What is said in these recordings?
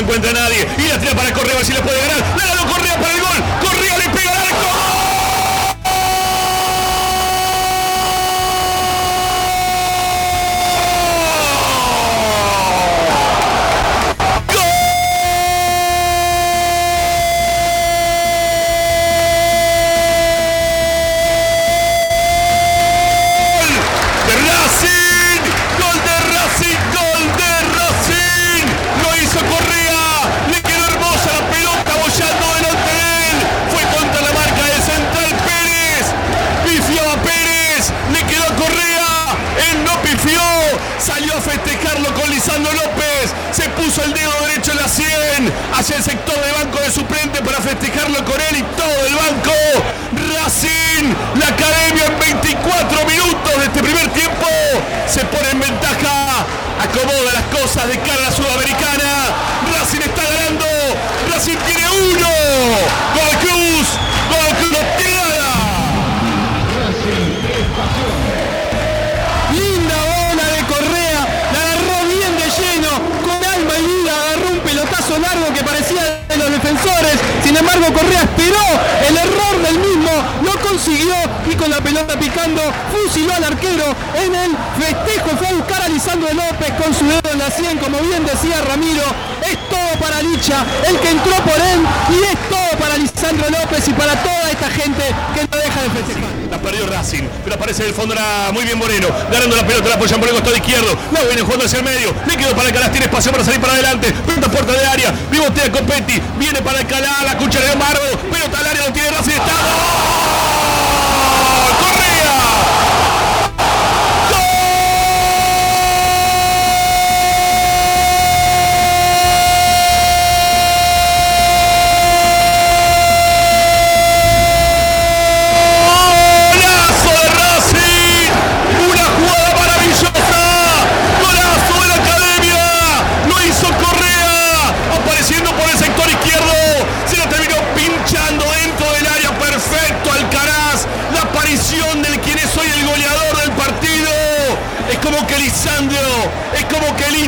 encuentra a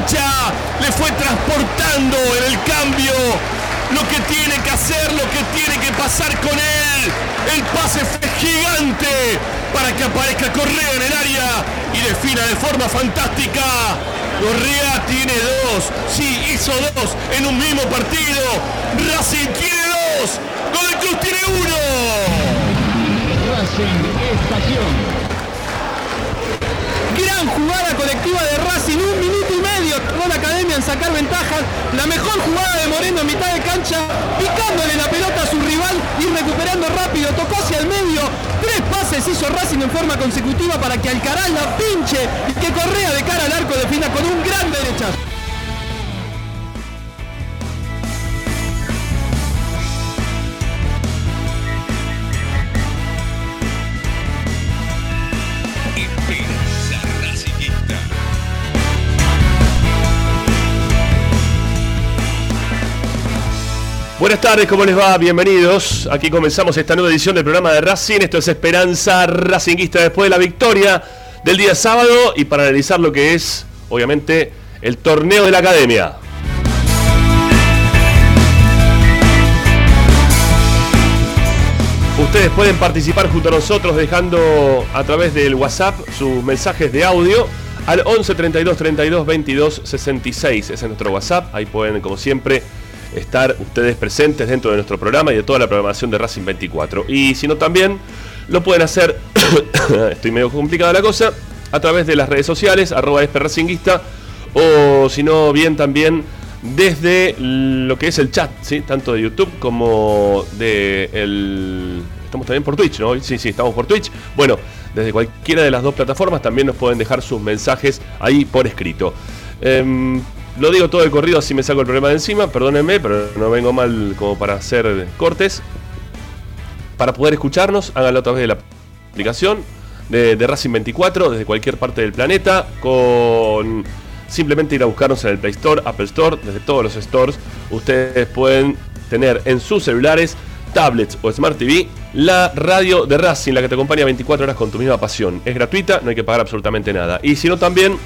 Licha le fue transportando en el cambio lo que tiene que hacer, lo que tiene que pasar con él. El pase fue gigante para que aparezca Correa en el área y defina de forma fantástica. Correa tiene dos, sí, hizo dos en un mismo partido. Racing tiene dos, Godoy Cruz tiene uno. Gran jugada colectiva de Racing, un minuto y medio con la academia en sacar ventajas. La mejor jugada de Moreno en mitad de cancha, picándole la pelota a su rival y recuperando rápido, tocó hacia el medio. Tres pases hizo Racing en forma consecutiva para que Alcaraz la pinche y que Correa de cara al arco defina con un gran derechazo. Buenas tardes, ¿cómo les va? Bienvenidos. Aquí comenzamos esta nueva edición del programa de Racing. Esto es Esperanza Racinguista después de la victoria del día sábado y para analizar lo que es, obviamente, el torneo de la academia. Ustedes pueden participar junto a nosotros dejando a través del WhatsApp sus mensajes de audio al 11 32 32 22 66. Ese es nuestro WhatsApp. Ahí pueden, como siempre, estar ustedes presentes dentro de nuestro programa y de toda la programación de Racing 24. Y si no, también lo pueden hacer, estoy medio complicada la cosa, a través de las redes sociales, arroba Racinguista, o si no, bien también desde lo que es el chat, ¿sí? tanto de YouTube como de el... Estamos también por Twitch, ¿no? Sí, sí, estamos por Twitch. Bueno, desde cualquiera de las dos plataformas también nos pueden dejar sus mensajes ahí por escrito. Em, lo digo todo de corrido, así me saco el problema de encima, perdónenme, pero no vengo mal como para hacer cortes. Para poder escucharnos, háganlo a través de la aplicación de, de Racing 24 desde cualquier parte del planeta con simplemente ir a buscarnos en el Play Store, Apple Store, desde todos los stores. Ustedes pueden tener en sus celulares, tablets o Smart TV la radio de Racing, la que te acompaña 24 horas con tu misma pasión. Es gratuita, no hay que pagar absolutamente nada. Y si no, también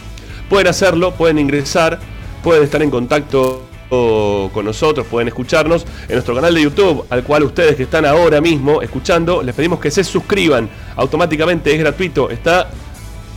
pueden hacerlo, pueden ingresar, pueden estar en contacto con nosotros, pueden escucharnos en nuestro canal de YouTube, al cual ustedes que están ahora mismo escuchando, les pedimos que se suscriban automáticamente, es gratuito, está,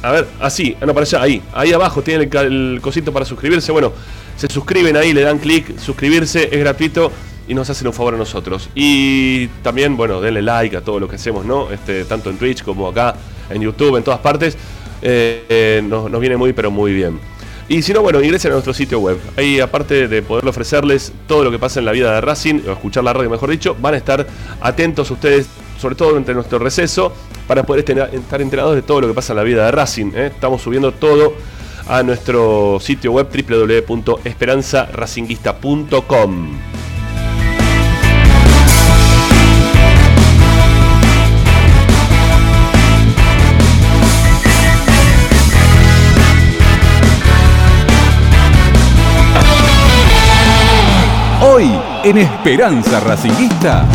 a ver, así, ah, no, para allá, ahí, ahí abajo tienen el, cosito para suscribirse, bueno, se suscriben ahí, le dan clic, suscribirse, es gratuito y nos hacen un favor a nosotros. Y también, bueno, denle like a todo lo que hacemos, ¿no? Este, tanto en Twitch como acá, en YouTube, en todas partes, eh, eh, nos viene muy, pero muy bien. Y si no, bueno, ingresen a nuestro sitio web. Ahí, aparte de poder ofrecerles todo lo que pasa en la vida de Racing, o escuchar la radio, mejor dicho, van a estar atentos ustedes, sobre todo durante nuestro receso, para poder estar enterados de todo lo que pasa en la vida de Racing. ¿eh? Estamos subiendo todo a nuestro sitio web www.esperanzaracinguista.com. en Esperanza Racinguista.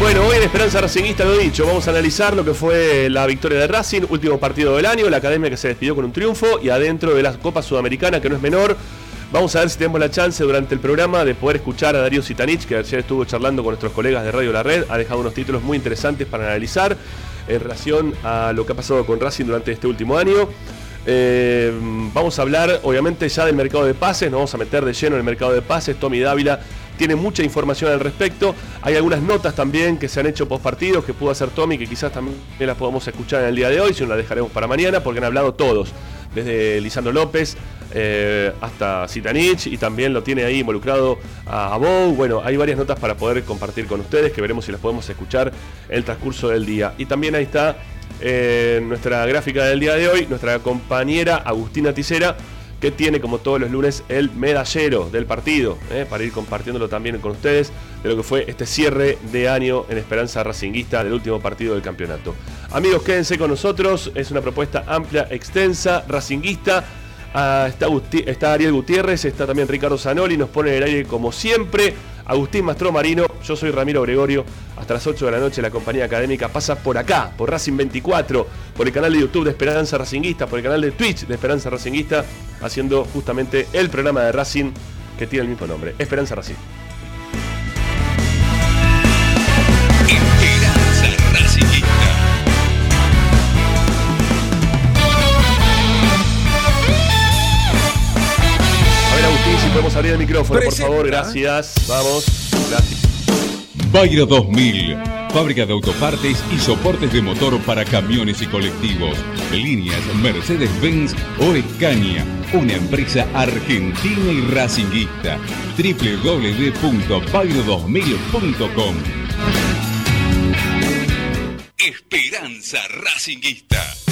Bueno, hoy en Esperanza Racingista lo he dicho, vamos a analizar lo que fue la victoria de Racing, último partido del año, la academia que se despidió con un triunfo y adentro de la Copa Sudamericana, que no es menor. Vamos a ver si tenemos la chance durante el programa de poder escuchar a Darío Sitanich, que ayer estuvo charlando con nuestros colegas de Radio La Red, ha dejado unos títulos muy interesantes para analizar en relación a lo que ha pasado con Racing durante este último año. Eh, vamos a hablar, obviamente, ya del mercado de pases, nos vamos a meter de lleno en el mercado de pases. Tommy Dávila tiene mucha información al respecto. Hay algunas notas también que se han hecho post partidos que pudo hacer Tommy, que quizás también las podamos escuchar en el día de hoy, si no las dejaremos para mañana, porque han hablado todos, desde Lisandro López eh, hasta Zitanich, y también lo tiene ahí involucrado a, a Bou. Bueno, hay varias notas para poder compartir con ustedes, que veremos si las podemos escuchar en el transcurso del día. Y también ahí está eh, nuestra gráfica del día de hoy, nuestra compañera Agustina Ticera, que tiene como todos los lunes el medallero del partido, eh, para ir compartiéndolo también con ustedes de lo que fue este cierre de año en Esperanza Racinguista del último partido del campeonato. Amigos, quédense con nosotros, es una propuesta amplia, extensa, racinguista. Ah, está, está Ariel Gutiérrez, está también Ricardo Zanoli, nos pone en el aire como siempre. Agustín Mastro Marino, yo soy Ramiro Gregorio. Hasta las 8 de la noche la compañía académica pasa por acá, por Racing 24, por el canal de YouTube de Esperanza Racinguista, por el canal de Twitch de Esperanza Racinguista, haciendo justamente el programa de Racing que tiene el mismo nombre, Esperanza Racing. Abrir el micrófono, por favor, gracias. Vamos, gracias. Bayro 2000. Fábrica de autopartes y soportes de motor para camiones y colectivos. Líneas Mercedes-Benz o Escaña. Una empresa argentina y racinguista. www.bayro2000.com Esperanza Racingista.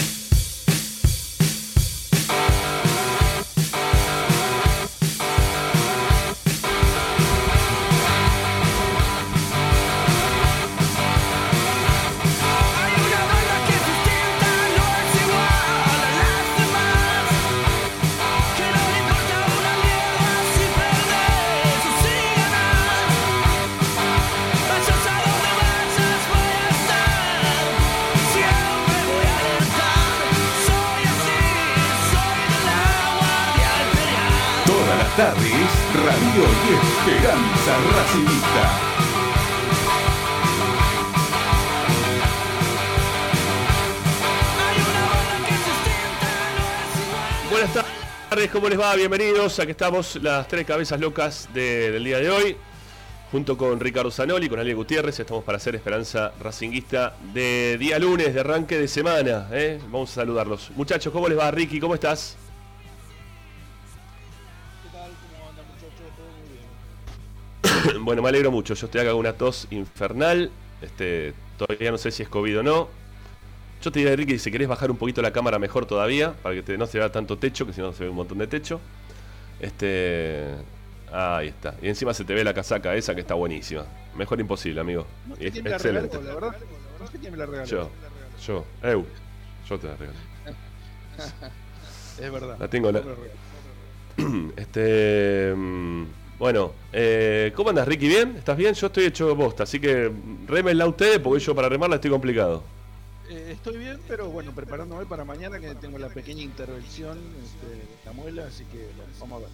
Tardes, Radio y Esperanza igual Buenas tardes, ¿cómo les va? Bienvenidos. Aquí estamos las tres cabezas locas de- del día de hoy. Junto con Ricardo Zanoli, con Ariel Gutiérrez, estamos para hacer Esperanza Racinguista de día lunes, de arranque de semana. ¿eh? Vamos a saludarlos. Muchachos, ¿cómo les va? Ricky, ¿cómo estás? bueno, me alegro mucho. Yo estoy acá con una tos infernal. Este, todavía no sé si es COVID o no. Yo te diría, Ricky, si querés bajar un poquito la cámara mejor todavía, para que te- no se vea tanto techo, que si no se ve un montón de techo. Este. Ahí está. Y encima se te ve la casaca esa que está buenísima. Mejor imposible, amigo. No Y sé es quién me la excelente. la verdad. No sé quién me la regaló. Yo, yo, Eu, yo te la regalo. Es verdad. La tengo, No la. Este. Bueno, eh, ¿cómo andas, Ricky? ¿Bien? ¿Estás bien? Yo estoy hecho bosta, así que remenla ustedes porque yo para remarla estoy complicado. Eh, estoy bien, pero bueno, preparándome para mañana que tengo la pequeña intervención este, de la muela, así que bueno, vamos a ver.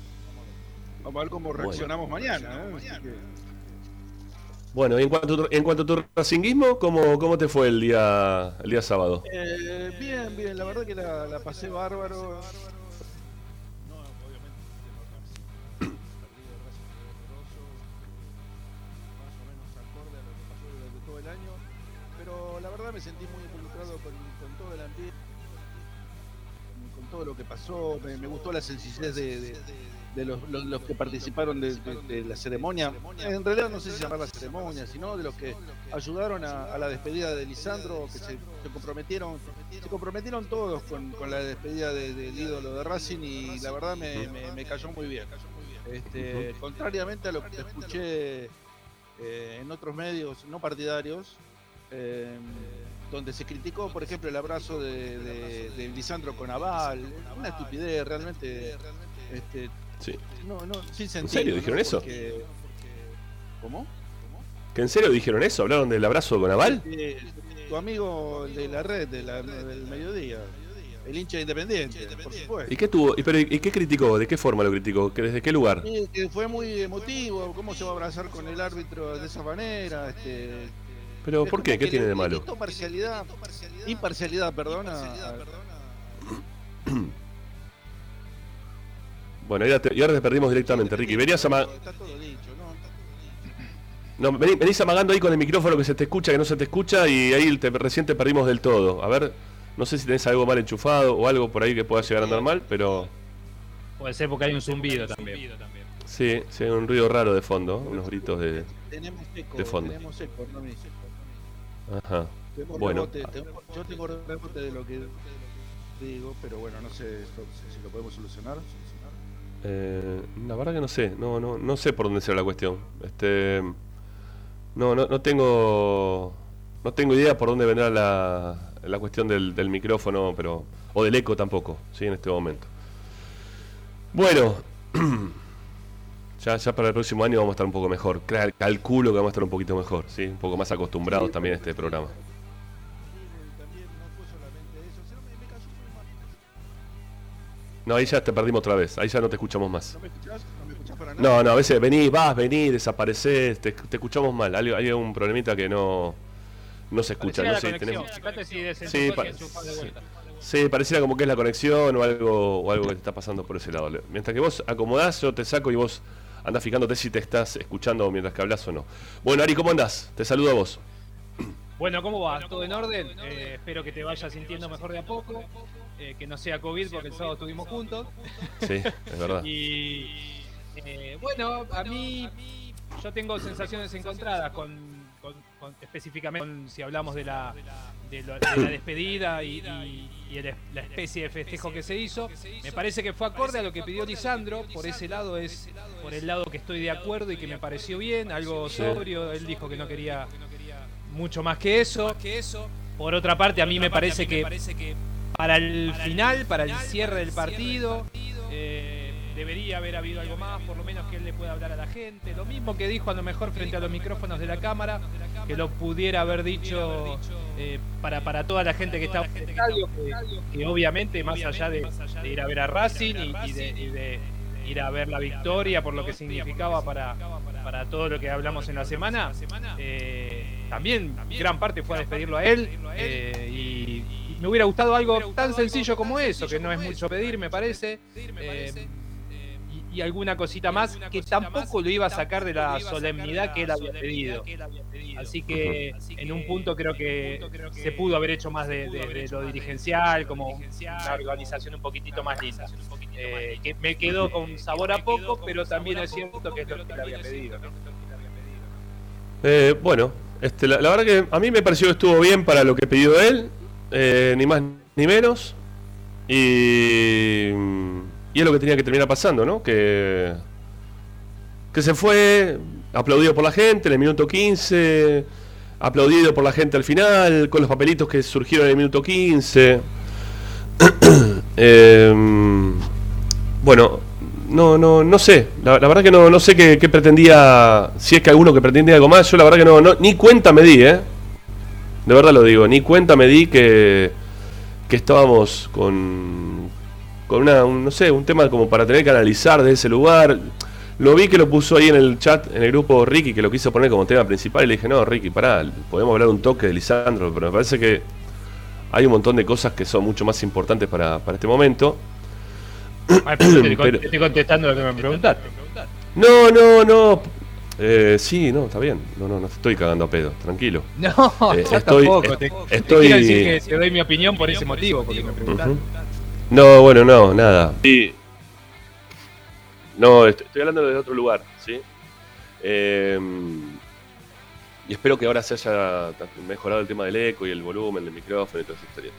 Vamos a ver cómo reaccionamos mañana. ¿no? Así que, Bueno, y en cuanto, a tu- en cuanto a tu racinguismo, ¿cómo, ¿cómo te fue el día, el día sábado? eh, bien, bien, la verdad que la, la pasé bárbaro. La verdad me sentí muy involucrado con, con todo el ambiente, con todo lo que pasó, me, me gustó la sencillez de, de- de los, los- los que participaron de, la ceremonia, en realidad no sé si llamarla ceremonia, sino de los que ayudaron a, a la despedida de Lisandro, que se, se comprometieron, se comprometieron todos con, con la despedida de- del ídolo de Racing y la verdad me, me- me cayó muy bien. Este, Contrariamente a lo que escuché eh, en otros medios no partidarios, eh, donde se criticó, por ejemplo, el abrazo de, de- de Lisandro con Aval, una estupidez realmente. Este, Sí. no, no, sin sentido. serio ¿no? dijeron eso? Porque- ¿Cómo? ¿Que en serio dijeron eso? ¿Hablaron del abrazo con Aval? Eh, tu amigo de la red de la- del mediodía, el hincha independiente, por supuesto. ¿Y qué tuvo? ¿Y, pero, ¿y qué criticó? ¿De qué forma lo criticó? ¿Que ¿Desde qué lugar? Sí, que fue muy emotivo, cómo se va a abrazar con el árbitro de esa manera. Este, ¿Pero es por qué? ¿Qué tiene de le malo? quitó parcialidad, imparcialidad, perdona. a- Bueno, y ahora te, y ahora te perdimos directamente, Ricky. Venías ama- Está todo dicho, ¿no? no, vení- venís amagando ahí con el micrófono que se te escucha, que no se te escucha, y ahí te, recién te perdimos del todo. A ver, no sé si tenés algo mal enchufado o algo por ahí que pueda llegar a andar mal, pero Puede ser porque hay un zumbido también. sí, sí, hay un ruido raro de fondo, unos gritos de... Tenemos eco, De fondo. tenemos eco, no me- Ajá. Bueno. rebote, yo tengo rebote de lo que digo, pero bueno, no sé esto, si lo podemos solucionar. Eh, la verdad que no sé, no, no, no sé por dónde será la cuestión. Este, no, no, no tengo, no tengo idea por dónde vendrá la, la cuestión del, del micrófono, pero o del eco tampoco, sí, en este momento. Bueno, ya, ya para el próximo año vamos a estar un poco mejor. Cal- Calculo que vamos a estar un poquito mejor, sí, un poco más acostumbrados también a este programa. No ahí ya te perdimos otra vez, ahí ya no te escuchamos más. ¿No me escuchás? ¿No me escuchás para nada? No, no, a veces venís, vas, venís, desapareces, te, te escuchamos mal. Hay, hay un problemita que no, no se escucha. Pareciera No la sé, conexión. tenemos- Fíjate si Sí, pa- sí, pareciera como que es la conexión o algo, o algo que te está pasando por ese lado. Mientras que vos acomodás, yo te saco y vos andás fijándote si te estás escuchando mientras que hablas o no. Bueno, Ari, ¿cómo andás? Te saludo a vos. Bueno, ¿cómo va? ¿Todo en orden? Eh, espero que te vayas sintiendo mejor de a poco. eh, que no sea COVID porque el sábado estuvimos juntos. Sí, es verdad. Y eh, bueno, a mí yo tengo sensaciones encontradas con, con- con- específicamente con- si hablamos de la, de la, de la despedida y, y- y el- la especie de festejo que se hizo. Me parece que fue acorde a lo que pidió Lisandro. Por ese lado es por el lado que estoy de acuerdo y que me pareció bien, algo sobrio. Él dijo que no quería mucho más que eso. Por otra parte, a mí me parece que para el final, para el cierre del partido, eh, debería haber habido algo más, por lo menos que él le pueda hablar a la gente. Lo mismo que dijo a lo mejor frente a los micrófonos de la cámara, que lo pudiera haber dicho eh, para, para toda la gente que está en el estadio, que, que obviamente más allá de, de ir a ver a Racing y, y de, y de ir a ver la victoria por lo que significaba para, para todo lo que hablamos en la semana, eh, también gran parte fue a despedirlo a él eh, y, me hubiera gustado algo tan sencillo como eso, que no es mucho pedir, me parece. eh, y, alguna cosita más que tampoco lo iba a sacar de la solemnidad que él había pedido. Así que en un punto creo que se pudo haber hecho más de, de- de lo dirigencial, como una organización un poquitito más linda. Eh, que me quedó con sabor a poco, pero también es cierto que es lo que él había pedido. ¿no? Eh, bueno, este, la, la verdad que a mí me pareció que estuvo bien para lo que pidió él, eh, ni más ni menos. Y, y es lo que tenía que terminar pasando, ¿no? Que, que se fue aplaudido por la gente en el minuto 15, aplaudido por la gente al final, con los papelitos que surgieron en el minuto 15. Em, bueno, no, no, no sé. La, verdad que no, no sé qué, qué pretendía. Si es que alguno que pretendía algo más. Yo la verdad que no, no ni cuenta me di, ¿eh? De verdad lo digo, ni cuenta me di que, que estábamos con, con una, un- no sé, un tema como para tener que analizar de ese lugar. Lo vi que lo puso ahí en el chat, en el grupo Ricky, que lo quiso poner como tema principal. Y le dije, no, Ricky, pará, podemos hablar un toque de Lisandro, pero me parece que hay un montón de cosas que son mucho más importantes para, para este momento. Ay, pero te, Pero- te estoy contestando lo que me preguntaste. No, no, no. Eh, sí, no, está bien. No, no, no te estoy cagando a pedo, tranquilo. No, Eh, yo estoy- tampoco. te, te estoy- quiero decir que te doy mi opinión por ese motivo, porque me preguntaste. No, bueno, no, nada. Sí. No, est- estoy hablando de otro lugar, ¿sí? Eh, y espero que ahora se haya mejorado el tema del eco y el volumen del micrófono y toda esa historia.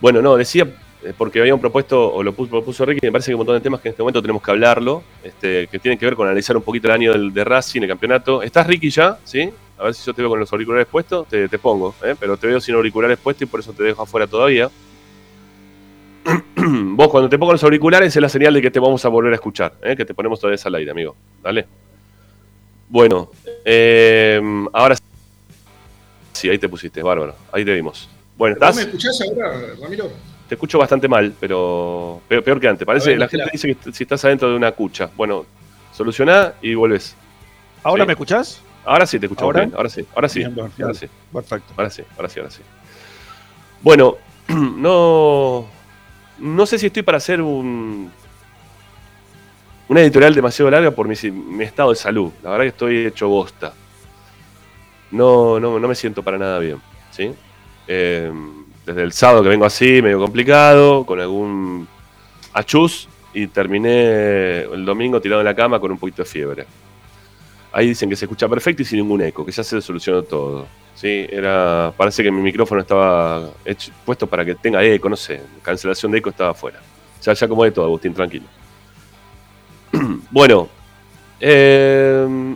Bueno, no, decía, eh, porque habían propuesto, o lo puso, propuso Ricky, me parece que hay un montón de temas que en este momento tenemos que hablarlo, este, que tienen que ver con analizar un poquito el año del, de Racing, el campeonato. ¿Estás, Ricky, ya? ¿Sí? A ver si yo te veo con los auriculares puestos, te, te pongo, ¿eh? pero te veo sin auriculares puestos y por eso te dejo afuera todavía. Vos cuando te pongo los auriculares es la señal de que te vamos a volver a escuchar, ¿eh? que te ponemos todavía al aire, amigo. Dale. Bueno, eh, ahora sí, ahí te pusiste, bárbaro. Ahí te vimos. Bueno, ¿Vos ¿estás? me escuchás ahora, Ramiro? Te escucho bastante mal, pero peor, peor que antes. Parece, ver, la gente dice que si estás adentro de una cucha. Bueno, solucioná y volvés. ¿Ahora Sí. me escuchás? Ahora sí te escuchamos ¿Ahora? bien. Ahora sí, ahora sí. Bien, Ahora sí, Perfecto. ahora sí, ahora sí, ahora sí. Bueno, no. No sé si estoy para hacer un. Una editorial demasiado larga por mi, estado de salud. La verdad que estoy hecho bosta. No, no, no me siento para nada bien. ¿sí? Eh, desde el sábado que vengo así, medio complicado, con algún achus, y terminé el domingo tirado en la cama con un poquito de fiebre. Ahí dicen que se escucha perfecto y sin ningún eco, que ya se solucionó todo. Sí, era, parece que mi micrófono estaba puesto para que tenga eco, no sé, cancelación de eco estaba afuera. Ya, ya como de todo, Agustín, tranquilo. bueno, eh,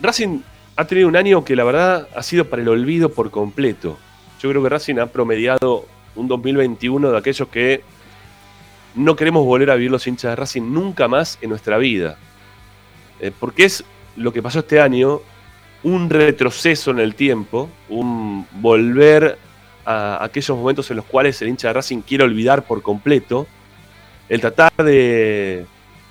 Racing ha tenido un año que la verdad ha sido para el olvido por completo. Yo creo que Racing ha promediado un 2021 de aquellos que no queremos volver a vivir los hinchas de Racing nunca más en nuestra vida. Eh, porque es lo que pasó este año, un retroceso en el tiempo, un volver a aquellos momentos en los cuales el hincha de Racing quiere olvidar por completo, el tratar de,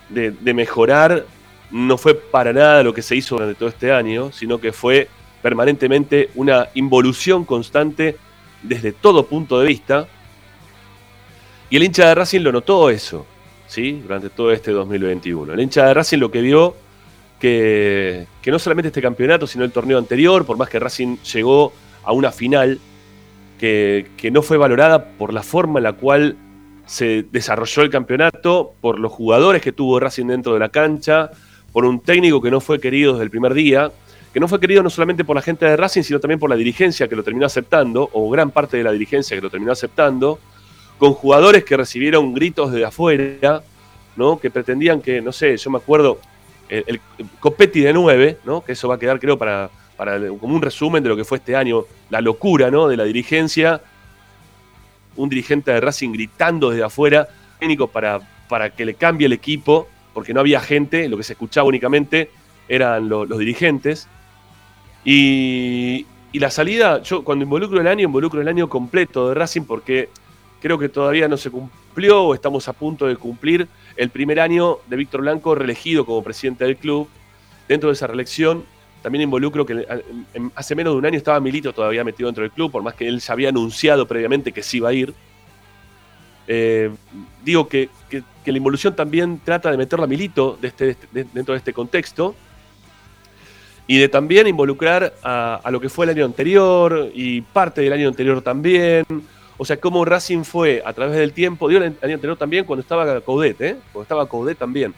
de- mejorar no fue para nada lo que se hizo durante todo este año, sino que fue permanentemente una involución constante desde todo punto de vista. Y el hincha de Racing lo notó eso, ¿sí? Durante todo este 2021. El hincha de Racing lo que vio que, no solamente este campeonato, sino el torneo anterior, por más que Racing llegó a una final que, que no fue valorada por la forma en la cual se desarrolló el campeonato, por los jugadores que tuvo Racing dentro de la cancha, por un técnico que no fue querido desde el primer día, que no fue querido no solamente por la gente de Racing, sino también por la dirigencia que lo terminó aceptando, o gran parte de la dirigencia que lo terminó aceptando, con jugadores que recibieron gritos de afuera, ¿no? que pretendían que, no sé, yo me acuerdo, el, el Copetti de 9, ¿no? que eso va a quedar creo para, para como un resumen de lo que fue este año, la locura ¿no? de la dirigencia, un dirigente de Racing gritando desde afuera, técnico para, para que le cambie el equipo, porque no había gente, lo que se escuchaba únicamente eran lo- los dirigentes. Y, y la salida, yo cuando involucro el año, involucro el año completo de Racing porque creo que todavía no se cumplió o estamos a punto de cumplir el primer año de Víctor Blanco reelegido como presidente del club. Dentro de esa reelección también involucro que en- hace menos de un año estaba Milito todavía metido dentro del club, por más que él ya había anunciado previamente que sí iba a ir. Eh, digo que, que- la involución también trata de meterlo a Milito este- de- dentro de este contexto y de también involucrar a lo que fue el año anterior y parte del año anterior también. O sea, cómo Racing fue a través del tiempo, digo el año anterior también cuando estaba Coudet, ¿eh? Cuando estaba Coudet también.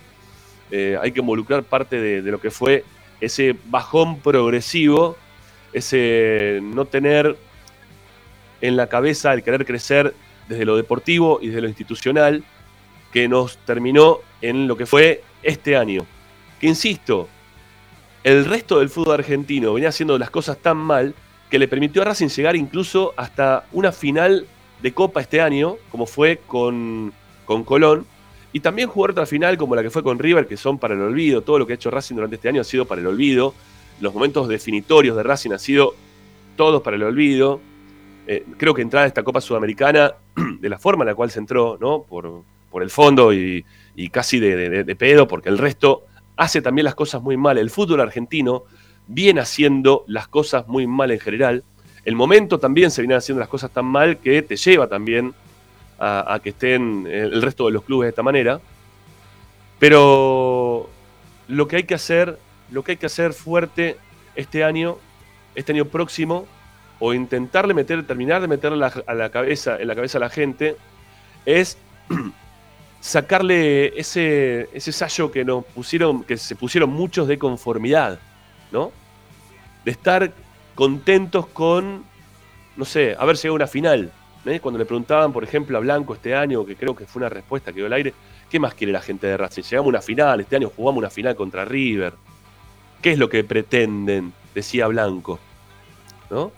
Eh, hay que involucrar parte de, de lo que fue ese bajón progresivo, ese no tener en la cabeza el querer crecer desde lo deportivo y desde lo institucional, que nos terminó en lo que fue este año. Que insisto, el resto del fútbol argentino venía haciendo las cosas tan mal que le permitió a Racing llegar incluso hasta una final de Copa este año, como fue con, con Colón, y también jugar otra final como la que fue con River, que son para el olvido. Todo lo que ha hecho Racing durante este año ha sido para el olvido. Los momentos definitorios de Racing han sido todos para el olvido. Eh, creo que entrar a esta Copa Sudamericana, de la forma en la cual se entró, ¿no? Por, por el fondo y, casi de- de pedo, porque el resto hace también las cosas muy mal. El fútbol argentino viene haciendo las cosas muy mal en general. El momento también se vienen haciendo las cosas tan mal que te lleva también a, que estén el resto de los clubes de esta manera. Pero lo que hay que hacer, lo que hay que hacer fuerte este año, este año próximo, o intentarle meter, terminar de meterle a la cabeza, en la cabeza a la gente, es sacarle ese, ese sallo que nos pusieron, que se pusieron muchos de conformidad, ¿no? De estar contentos con, no sé, haber llegado a una final. ¿eh? Cuando le preguntaban, por ejemplo, a Blanco este año, que creo que fue una respuesta que dio al aire, ¿qué más quiere la gente de Racing? Llegamos a una final, este año jugamos una final contra River. ¿Qué es lo que pretenden? Decía Blanco. ¿No?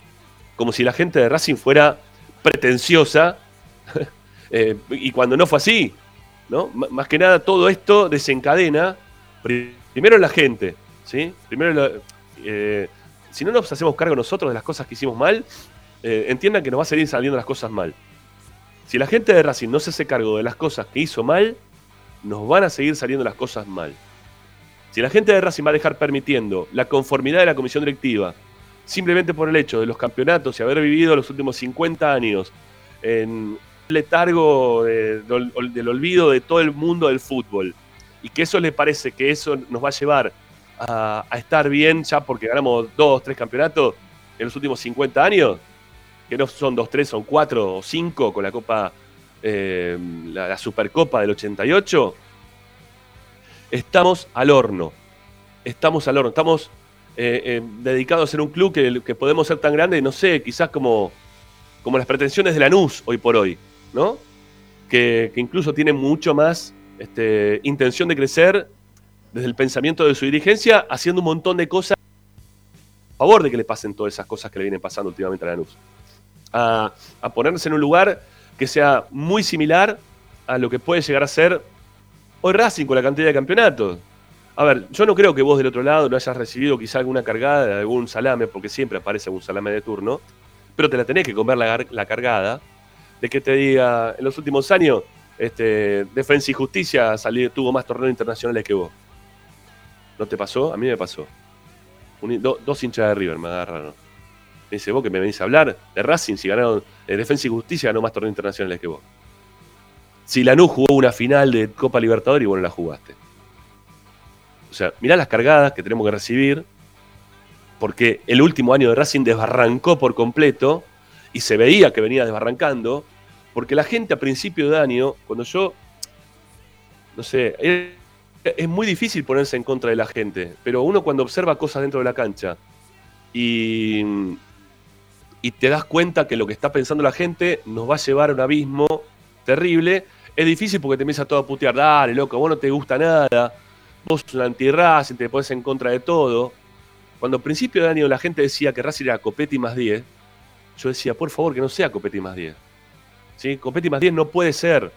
Como si la gente de Racing fuera pretenciosa. eh, y cuando no fue así, ¿no? Más que nada todo esto desencadena pri- primero la gente, ¿sí? Primero la- eh, si no nos hacemos cargo nosotros de las cosas que hicimos mal, eh, entiendan que nos va a seguir saliendo las cosas mal. Si la gente de Racing no se hace cargo de las cosas que hizo mal, nos van a seguir saliendo las cosas mal. Si la gente de Racing va a dejar permitiendo la conformidad de la comisión directiva, simplemente por el hecho de los campeonatos y haber vivido los últimos 50 años en letargo eh, del olvido de todo el mundo del fútbol, y que eso le parece que eso nos va a llevar a, estar bien ya porque ganamos dos, tres campeonatos en los últimos 50 años, que no son dos, tres, son cuatro o cinco con la Copa, eh, la, Supercopa del 88, estamos al horno. Estamos al horno. Estamos eh, eh, dedicados a ser un club que, que podemos ser tan grande, no sé, quizás como, como las pretensiones de Lanús hoy por hoy, ¿no? Que, que incluso tiene mucho más este, intención de crecer desde el pensamiento de su dirigencia, haciendo un montón de cosas a favor de que le pasen todas esas cosas que le vienen pasando últimamente a Lanús. A, a ponerse en un lugar que sea muy similar a lo que puede llegar a ser hoy Racing con la cantidad de campeonatos. A ver, yo no creo que vos del otro lado no hayas recibido quizá alguna cargada de algún salame, porque siempre aparece algún salame de turno, pero te la tenés que comer la, cargada de que te diga, en los últimos años, este, Defensa y Justicia tuvo más torneos internacionales que vos. ¿No te pasó? A mí me pasó. Dos hinchas de River me agarraron. Me dice, vos que me venís a hablar de Racing, si ganaron eh, Defensa y Justicia, ganó más torneos internacionales que vos. Si Lanús jugó una final de Copa Libertadores y vos no la jugaste. O sea, mirá las cargadas que tenemos que recibir, porque el último año de Racing desbarrancó por completo y se veía que venía desbarrancando, porque la gente a principio de año, cuando yo, no sé, es, es muy difícil ponerse en contra de la gente, pero uno cuando observa cosas dentro de la cancha y, y te das cuenta que lo que está pensando la gente nos va a llevar a un abismo terrible, es difícil porque te empieza todo a putear, dale, loco, vos no te gusta nada, vos sos un anti-Racing, te pones en contra de todo. Cuando a principio de año la gente decía que Racing era Copetti más 10, yo decía, por favor, que no sea Copetti más 10. ¿Sí? Copetti más 10 no puede ser.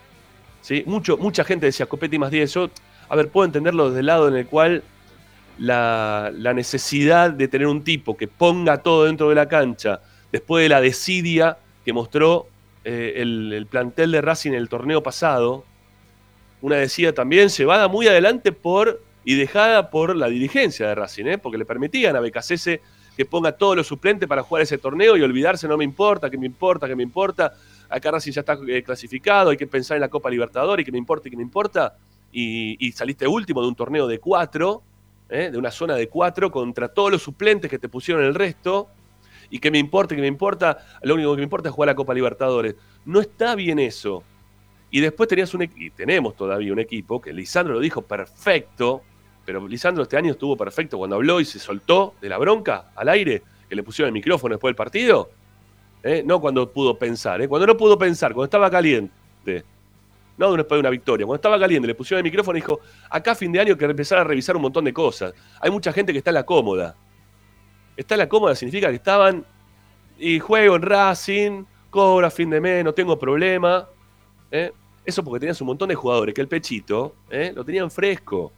¿Sí? Mucho, mucha gente decía Copetti más 10. Yo, a ver, puedo entenderlo desde el lado en el cual la, la necesidad de tener un tipo que ponga todo dentro de la cancha, después de la desidia que mostró eh, el, el plantel de Racing en el torneo pasado, una decida también llevada muy adelante por y dejada por la dirigencia de Racing, ¿eh? porque le permitían a Becasese que ponga todos los suplentes para jugar ese torneo y olvidarse, no me importa, que me importa, que me importa, acá Racing ya está eh, clasificado, hay que pensar en la Copa Libertadores, y que me importa, y que me importa, y, saliste último de un torneo de cuatro, ¿eh? de una zona de cuatro, contra todos los suplentes que te pusieron el resto, y que me importa, que me importa, lo único que me importa es jugar la Copa Libertadores. No está bien eso. Y después tenías un y tenemos todavía un equipo que Lisandro lo dijo perfecto, pero Lisandro este año estuvo perfecto cuando habló y se soltó de la bronca al aire, que le pusieron el micrófono después del partido. ¿eh? No cuando pudo pensar, ¿eh? cuando no pudo pensar, cuando estaba caliente. No después de una victoria. Cuando estaba caliente, le pusieron el micrófono y dijo, acá a fin de año hay que empezar a revisar un montón de cosas. Hay mucha gente que está en la cómoda. Está en la cómoda significa que estaban y juego en Racing, cobro a fin de mes, no tengo problema. ¿eh? Eso porque tenías un montón de jugadores que el pechito ¿eh? lo tenían fresco.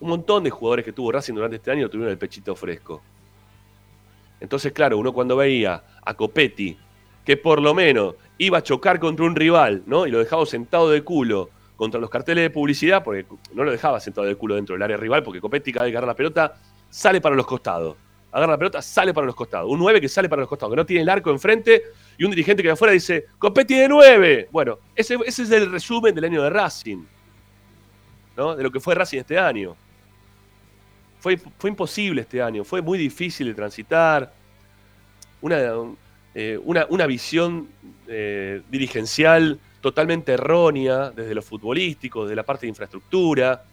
Un montón de jugadores que tuvo Racing durante este año tuvieron el pechito fresco. Entonces, claro, uno cuando veía a Copetti, que por lo menos iba a chocar contra un rival, ¿no? Y lo dejaba sentado de culo contra los carteles de publicidad, porque no lo dejaba sentado de culo dentro del área rival, porque Copetti cada vez que agarra la pelota, sale para los costados. Agarra la pelota, sale para los costados. Un 9 que sale para los costados, que no tiene el arco enfrente, y un dirigente que de afuera dice, Copetti de 9. Bueno, ese, es el resumen del año de Racing, ¿no? De lo que fue Racing este año. Fue, fue imposible este año, fue muy difícil de transitar. Una, eh, una, una visión eh, dirigencial totalmente errónea desde lo futbolístico, desde la parte de infraestructura,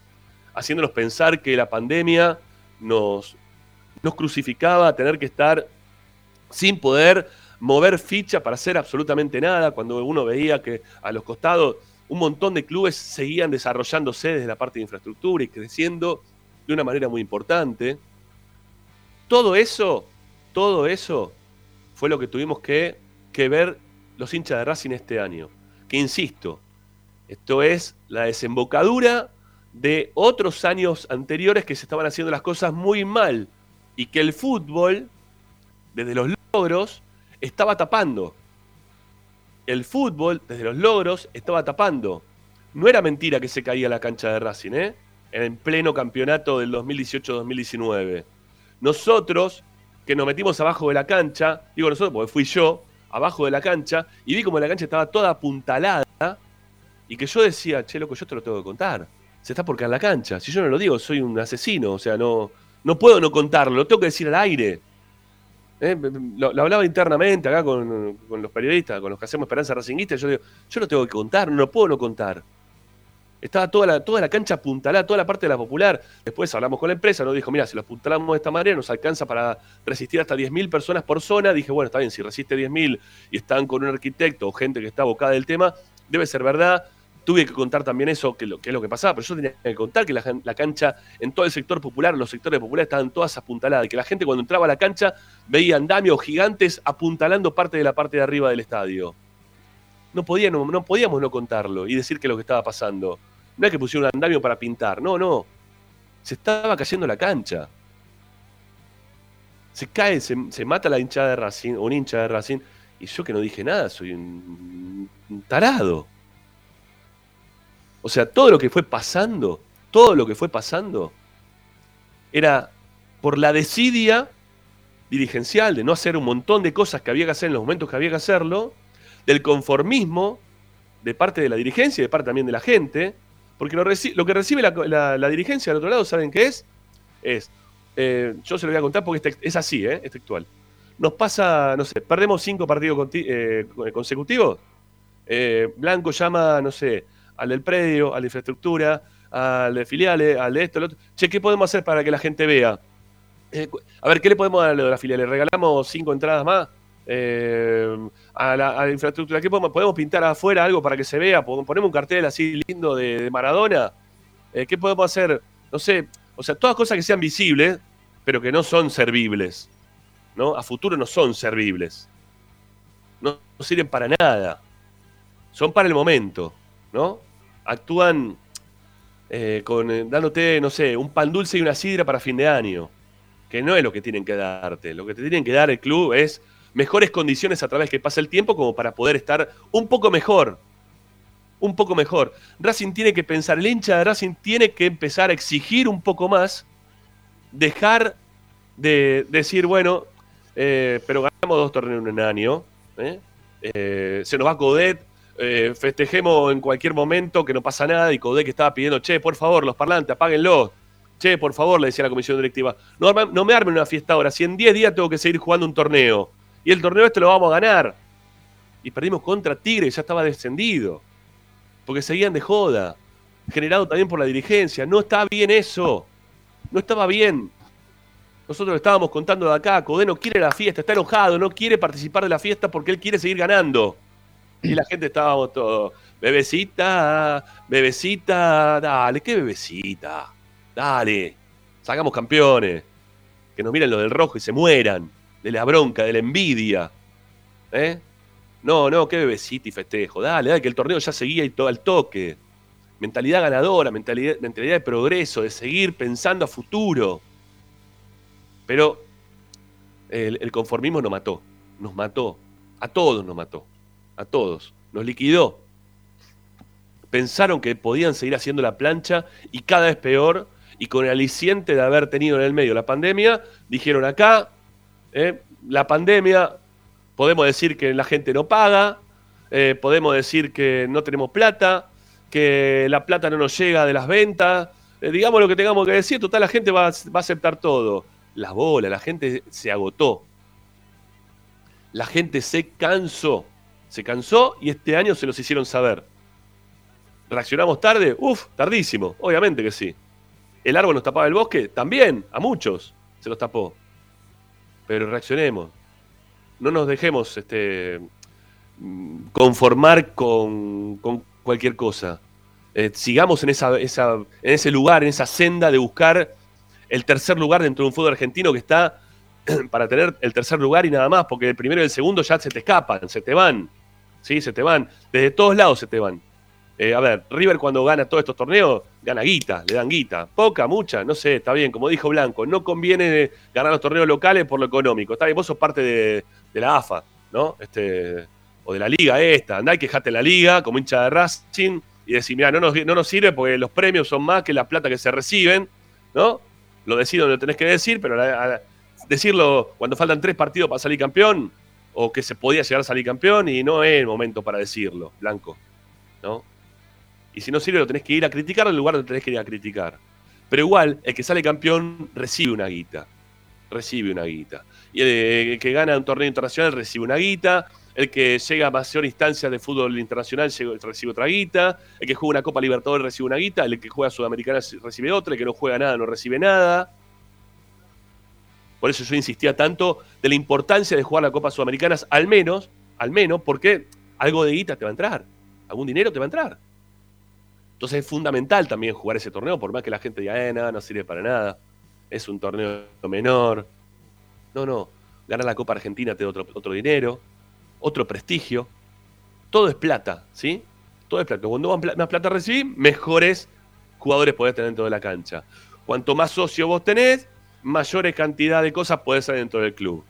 haciéndonos pensar que la pandemia nos, nos crucificaba a tener que estar sin poder mover ficha para hacer absolutamente nada, cuando uno veía que a los costados un montón de clubes seguían desarrollándose desde la parte de infraestructura y creciendo de una manera muy importante. Todo eso, todo eso fue lo que tuvimos que, ver los hinchas de Racing este año. Que insisto, esto es la desembocadura de otros años anteriores que se estaban haciendo las cosas muy mal y que el fútbol, desde los logros, estaba tapando. El fútbol, desde los logros, estaba tapando. No era mentira que se caía la cancha de Racing, ¿eh? En pleno campeonato del 2018-2019. Nosotros, que nos metimos abajo de la cancha, digo nosotros porque fui yo, abajo de la cancha, y vi como la cancha estaba toda apuntalada, y que yo decía, che, loco, yo te lo tengo que contar. Se está por caer la cancha. Si yo no lo digo, soy un asesino, o sea, no, no puedo no contarlo, lo tengo que decir al aire. Eh, Lo, hablaba internamente acá con, con los periodistas, con los que hacemos Esperanza Racinguista, yo digo, yo lo tengo que contar, no lo puedo no contar. Estaba toda la, toda la cancha apuntalada, toda la parte de la popular. Después hablamos con la empresa, nos dijo, mira, si lo apuntalamos de esta manera nos alcanza para resistir hasta 10.000 personas por zona. Dije, bueno, está bien, si resiste 10.000 y están con un arquitecto o gente que está abocada del tema, debe ser verdad. Tuve que contar también eso, que, lo, que es lo que pasaba, pero yo tenía que contar que la, cancha en todo el sector popular, los sectores populares estaban todas apuntaladas, y que la gente cuando entraba a la cancha veía andamios gigantes apuntalando parte de la parte de arriba del estadio. No, no podíamos no contarlo y decir que lo que estaba pasando. No es que pusieron un andamio para pintar, no, no. Se estaba cayendo la cancha. Se cae, se, mata la hinchada de Racing, o un hincha de Racing, y yo que no dije nada, soy un, un tarado. O sea, todo lo que fue pasando, todo lo que fue pasando, era por la desidia dirigencial de no hacer un montón de cosas que había que hacer en los momentos que había que hacerlo, del conformismo de parte de la dirigencia y de parte también de la gente, porque lo, reci- lo que recibe la, la- la dirigencia del otro lado, ¿saben qué es? Es, eh, yo se lo voy a contar porque es, tex- es así, ¿eh? es textual. Nos pasa, no sé, perdemos cinco partidos eh, consecutivos. Eh, Blanco llama, no sé, al del predio, a la infraestructura, al de filiales, al de esto, al otro. Che, ¿qué podemos hacer para que la gente vea? A ver, ¿qué le podemos dar a las filiales? ¿Regalamos cinco entradas más? Eh, a, la, infraestructura, ¿qué podemos, podemos pintar afuera algo para que se vea? ¿Pon- ¿Ponemos un cartel así lindo de, Maradona? Eh, ¿Qué podemos hacer? No sé, o sea, todas cosas que sean visibles, pero que no son servibles. ¿no? A futuro no son servibles. No, no sirven para nada. Son para el momento, ¿no? Actúan eh, con, eh, dándote, no sé, un pan dulce y una sidra para fin de año. Que no es lo que tienen que darte. Lo que te tienen que dar el club es mejores condiciones a través que pasa el tiempo como para poder estar un poco mejor. Un poco mejor. Racing tiene que pensar, el hincha de Racing tiene que empezar a exigir un poco más, dejar de decir, bueno, eh, pero ganamos dos torneos en un año, ¿eh? Eh, se nos va Codet, eh, festejemos en cualquier momento que no pasa nada y Codet que estaba pidiendo, che, por favor, los parlantes, apáguenlos. Che, por favor, le decía la comisión directiva, no, no me armen una fiesta ahora, si en 10 días tengo que seguir jugando un torneo. Y el torneo este lo vamos a ganar. Y perdimos contra Tigre, ya estaba descendido. Porque seguían de joda. Generado también por la dirigencia. No está bien eso. No estaba bien. Nosotros lo estábamos contando de acá. Codé no quiere la fiesta, está enojado, no quiere participar de la fiesta porque él quiere seguir ganando. Y la gente estábamos todos, bebecita, bebecita, dale, ¿qué bebecita? Dale, sacamos campeones. Que nos miren los del rojo y se mueran. De la bronca, de la envidia. ¿Eh? No, no, qué bebecita y festejo. Dale, dale, que el torneo ya seguía y todo al toque. Mentalidad ganadora, mentalidad, mentalidad de progreso, de seguir pensando a futuro. Pero el, el conformismo nos mató. Nos mató. A todos nos mató. A todos. Nos liquidó. Pensaron que podían seguir haciendo la plancha y cada vez peor. Y con el aliciente de haber tenido en el medio la pandemia, dijeron acá, eh, la pandemia, podemos decir que la gente no paga, eh, podemos decir que no tenemos plata, que la plata no nos llega de las ventas, eh, digamos lo que tengamos que decir, total la gente va, va a aceptar todo. Las bolas, la gente se agotó. La gente se cansó. Se cansó y este año se los hicieron saber. ¿Reaccionamos tarde? Uf, tardísimo, obviamente que sí. ¿El árbol nos tapaba el bosque? También, a muchos se los tapó. Pero reaccionemos. No nos dejemos este, conformar con, con cualquier cosa. Eh, sigamos en, esa, esa- en ese lugar, en esa senda de buscar el tercer lugar dentro de un fútbol argentino que está para tener el tercer lugar y nada más, porque el primero y el segundo ya se te escapan, se te van. Sí, se te van. Desde todos lados se te van. Eh, a ver, River cuando gana todos estos torneos, gana guita, le dan guita. Poca, mucha, no sé, está bien, como dijo Blanco, no conviene ganar los torneos locales por lo económico. Está bien, vos sos parte de, la AFA, ¿no? Este, o de la liga esta. Andá y quejate la liga como hincha de Racing y decir, mira, no nos, no nos sirve porque los premios son más que la plata que se reciben, ¿no? Lo decido donde lo tenés que decir, pero decirlo cuando faltan tres partidos para salir campeón, o que se podía llegar a salir campeón, y no es el momento para decirlo, Blanco, ¿no? Y si no sirve, lo tenés que ir a criticar el lugar donde tenés que ir a criticar. Pero igual, el que sale campeón recibe una guita. Recibe una guita. Y el, el que gana un torneo internacional recibe una guita. El que llega a mayor instancia de fútbol internacional recibe otra guita. El que juega una Copa Libertadores recibe una guita. El que juega Sudamericana recibe otra. El que no juega nada no recibe nada. Por eso yo insistía tanto de la importancia de jugar la Copa Sudamericanas, al menos, al menos, porque algo de guita te va a entrar. Algún dinero te va a entrar. Entonces es fundamental también jugar ese torneo, por más que la gente diga, eh, nada, no sirve para nada. Es un torneo menor. No, no. Ganar la Copa Argentina te da otro, otro dinero, otro prestigio. Todo es plata, ¿sí? Todo es plata. Cuando más pla- más plata recibís, mejores jugadores podés tener dentro de la cancha. Cuanto más socio vos tenés, mayores cantidad de cosas podés hacer dentro del club.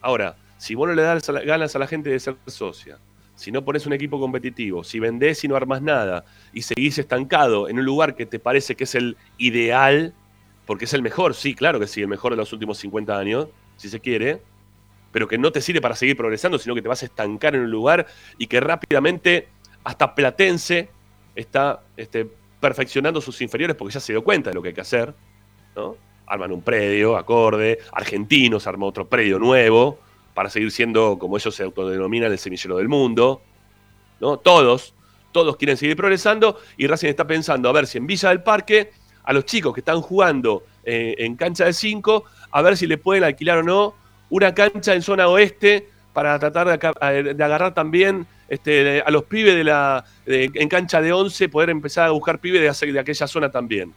Ahora, si vos no le das ganas a la gente de ser socia, si no pones un equipo competitivo, si vendés y no armas nada, y seguís estancado en un lugar que te parece que es el ideal, porque es el mejor, sí, claro que sí, el mejor de los últimos 50 años, si se quiere, pero que no te sirve para seguir progresando, sino que te vas a estancar en un lugar y que rápidamente hasta Platense está este, perfeccionando sus inferiores porque ya se dio cuenta de lo que hay que hacer, ¿no? Arman un predio acorde, Argentinos armó otro predio nuevo para seguir siendo, como ellos se autodenominan, el semillero del mundo, ¿no? Todos, todos quieren seguir progresando y Racing está pensando a ver si en Villa del Parque a los chicos que están jugando eh, en cancha de 5, a ver si le pueden alquilar o no una cancha en zona oeste para tratar de, de agarrar también este, a los pibes de la, en cancha de 11, poder empezar a buscar pibes de, de aquella zona también.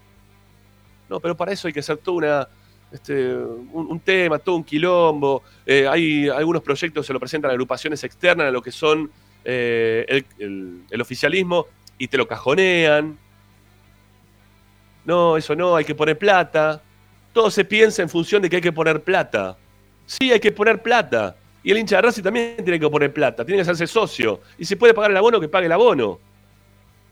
No, pero para eso hay que hacer todo una, este, un, tema, todo un quilombo. Eh, hay algunos proyectos que se lo presentan a agrupaciones externas a lo que son eh, el, el- el oficialismo y te lo cajonean. No, eso no, hay que poner plata. Todo se piensa en función de que hay que poner plata. Sí, hay que poner plata. Y el hincha de Racing también tiene que poner plata, tiene que hacerse socio. Y si puede pagar el abono, que pague el abono.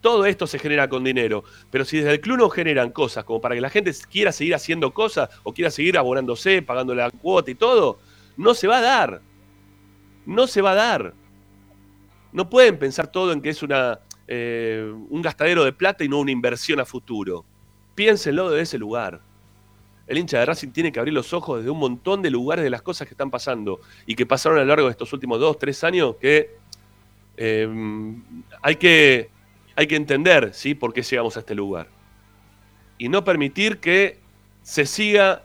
Todo esto se genera con dinero. Pero si desde el club no generan cosas como para que la gente quiera seguir haciendo cosas o quiera seguir abonándose, pagando la cuota y todo, no se va a dar. No se va a dar. No pueden pensar todo en que es una, eh, un gastadero de plata y no una inversión a futuro. Piénsenlo desde ese lugar. El hincha de Racing tiene que abrir los ojos desde un montón de lugares de las cosas que están pasando y que pasaron a lo largo de estos últimos dos, tres años que eh, hay que hay que entender ¿sí? por qué llegamos a este lugar. Y no permitir que se siga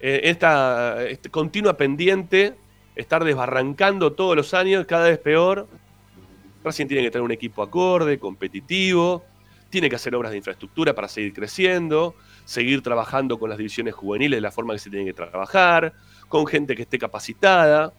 eh, esta, este continua pendiente, estar desbarrancando todos los años, cada vez peor. Racing tiene que tener un equipo acorde, competitivo, tiene que hacer obras de infraestructura para seguir creciendo, seguir trabajando con las divisiones juveniles de la forma que se tiene que trabajar, con gente que esté capacitada,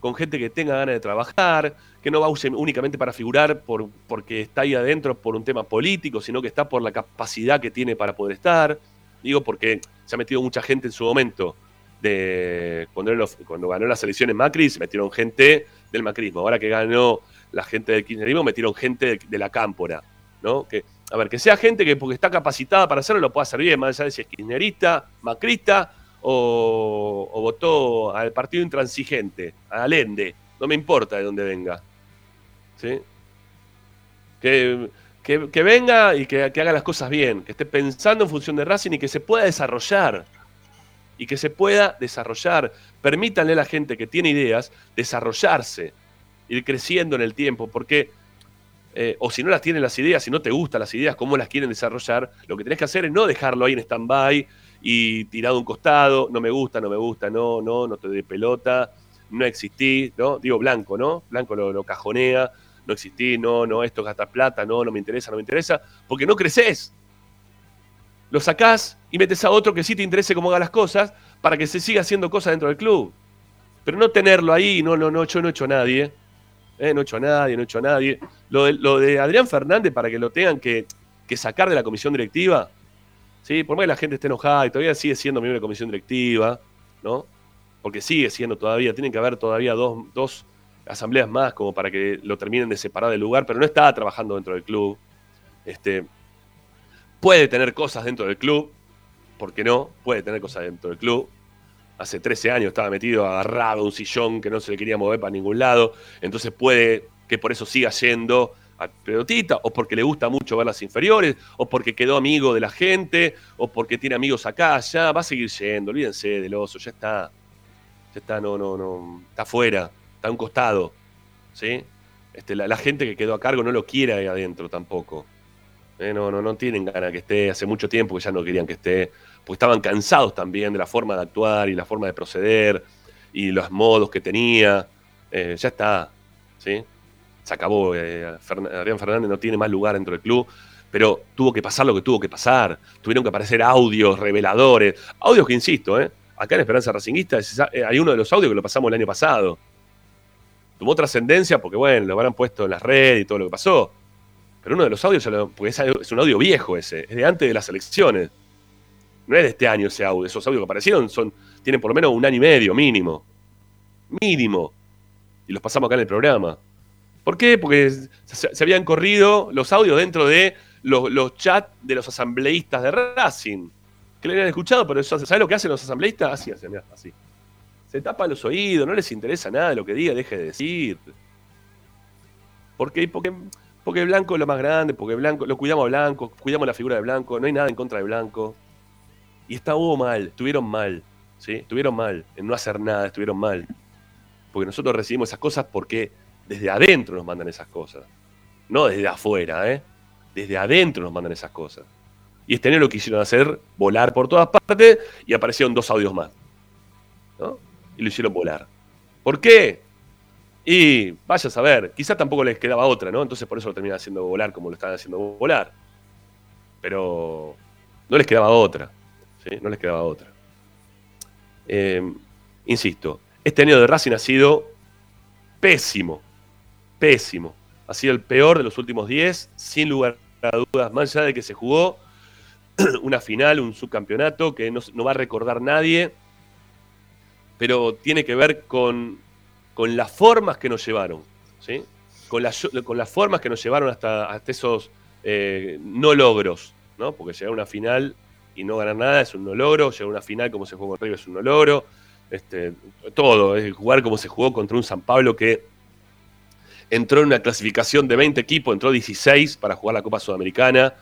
con gente que tenga ganas de trabajar, que no va únicamente para figurar por, porque está ahí adentro por un tema político, sino que está por la capacidad que tiene para poder estar. Digo porque se ha metido mucha gente en su momento de cuando, ganó las elecciones Macri, se metieron gente del macrismo. Ahora que ganó la gente del kirchnerismo, metieron gente de, la cámpora. ¿no? Que, a ver, que sea gente que porque está capacitada para hacerlo lo pueda hacer bien, más allá de si es kirchnerista, macrista o, o votó al partido intransigente, a Allende. No me importa de dónde venga. ¿Sí? Que, que- venga y que, que haga las cosas bien, que esté pensando en función de Racing y que se pueda desarrollar. Y que se pueda desarrollar. Permítanle a la gente que tiene ideas desarrollarse, ir creciendo en el tiempo, porque, eh, o si no las tienen las ideas, si no te gustan las ideas, cómo las quieren desarrollar, lo que tenés que hacer es no dejarlo ahí en stand-by y tirado a un costado, no me gusta, no me gusta, no, no, no te doy pelota, no existí, ¿no? Digo blanco, ¿no? Blanco lo, lo cajonea, no existí, no, no, esto gasta plata, no, no me interesa, no me interesa, porque no creces. Lo sacás y metes a otro que sí te interese cómo haga las cosas para que se siga haciendo cosas dentro del club. Pero no tenerlo ahí, no, no, no, yo no he hecho a nadie. ¿eh? no he hecho a nadie, no he hecho a nadie. Lo de, lo de Adrián Fernández para que lo tengan que, que sacar de la comisión directiva, ¿sí? por más que la gente esté enojada y todavía sigue siendo miembro de comisión directiva, ¿no? Porque sigue siendo todavía, tienen que haber todavía dos, dos asambleas más como para que lo terminen de separar del lugar, pero no está trabajando dentro del club. Este, puede tener cosas dentro del club, ¿por qué no? Puede tener cosas dentro del club. Hace 13 años estaba metido agarrado a un sillón que no se le quería mover para ningún lado, entonces puede que por eso siga yendo a pelotita, o porque le gusta mucho ver las inferiores, o porque quedó amigo de la gente, o porque tiene amigos acá, allá, va a seguir yendo, olvídense del oso, ya está. Ya está, no, no, no, está afuera, está a un costado, ¿sí? Este, la, gente que quedó a cargo no lo quiere ahí adentro tampoco. Eh, no, no, no tienen ganas que esté, hace mucho tiempo que ya no querían que esté, porque estaban cansados también de la forma de actuar y la forma de proceder y los modos que tenía. Eh, ya está, ¿sí? Se acabó. eh, Adrián Fernández no tiene más lugar dentro del club, pero tuvo que pasar lo que tuvo que pasar. Tuvieron que aparecer audios reveladores, audios que insisto, acá en Esperanza Racinguista hay uno de los audios que lo pasamos el año pasado. Tomó trascendencia porque, bueno, lo habrán puesto en las redes y todo lo que pasó. Pero uno de los audios, porque es, un audio viejo ese, es de antes de las elecciones. No es de este año ese audio. Esos audios que aparecieron son, tienen por lo menos un año y medio, mínimo. Mínimo. Y los pasamos acá en el programa. ¿Por qué? Porque se, habían corrido los audios dentro de los, los chats de los asambleístas de Racing. Que lo habían escuchado, pero ¿sabes lo que hacen los asambleístas? Así mirá, así. Se tapan los oídos, no les interesa nada lo que diga, deje de decir. Porque, porque, porque Blanco es lo más grande, porque Blanco, lo cuidamos a Blanco, cuidamos la figura de Blanco, no hay nada en contra de Blanco. Y estuvo mal, estuvieron mal, ¿sí? Estuvieron mal en no hacer nada, estuvieron mal. Porque nosotros recibimos esas cosas porque desde adentro nos mandan esas cosas. No desde afuera, ¿eh? Desde adentro nos mandan esas cosas. Y este lo quisieron hacer volar por todas partes y aparecieron dos audios más. ¿no? Y lo hicieron volar. ¿Por qué? Y vaya a saber, quizá tampoco les quedaba otra, ¿no? Entonces por eso lo terminan haciendo volar como lo están haciendo volar. Pero no les quedaba otra. ¿sí? No les quedaba otra. Eh, insisto, este año de Racing ha sido pésimo. Pésimo. Ha sido el peor de los últimos 10, sin lugar a dudas, más allá de que se jugó una final, un subcampeonato que no, no va a recordar nadie, pero tiene que ver con, con las formas que nos llevaron, ¿sí? con, las, con las formas que nos llevaron hasta, hasta esos eh, no logros, ¿no? porque llegar a una final y no ganar nada es un no logro, llegar a una final como se jugó con River es un no logro, este, todo, es jugar como se jugó contra un San Pablo que entró en una clasificación de 20 equipos, entró 16 para jugar la Copa Sudamericana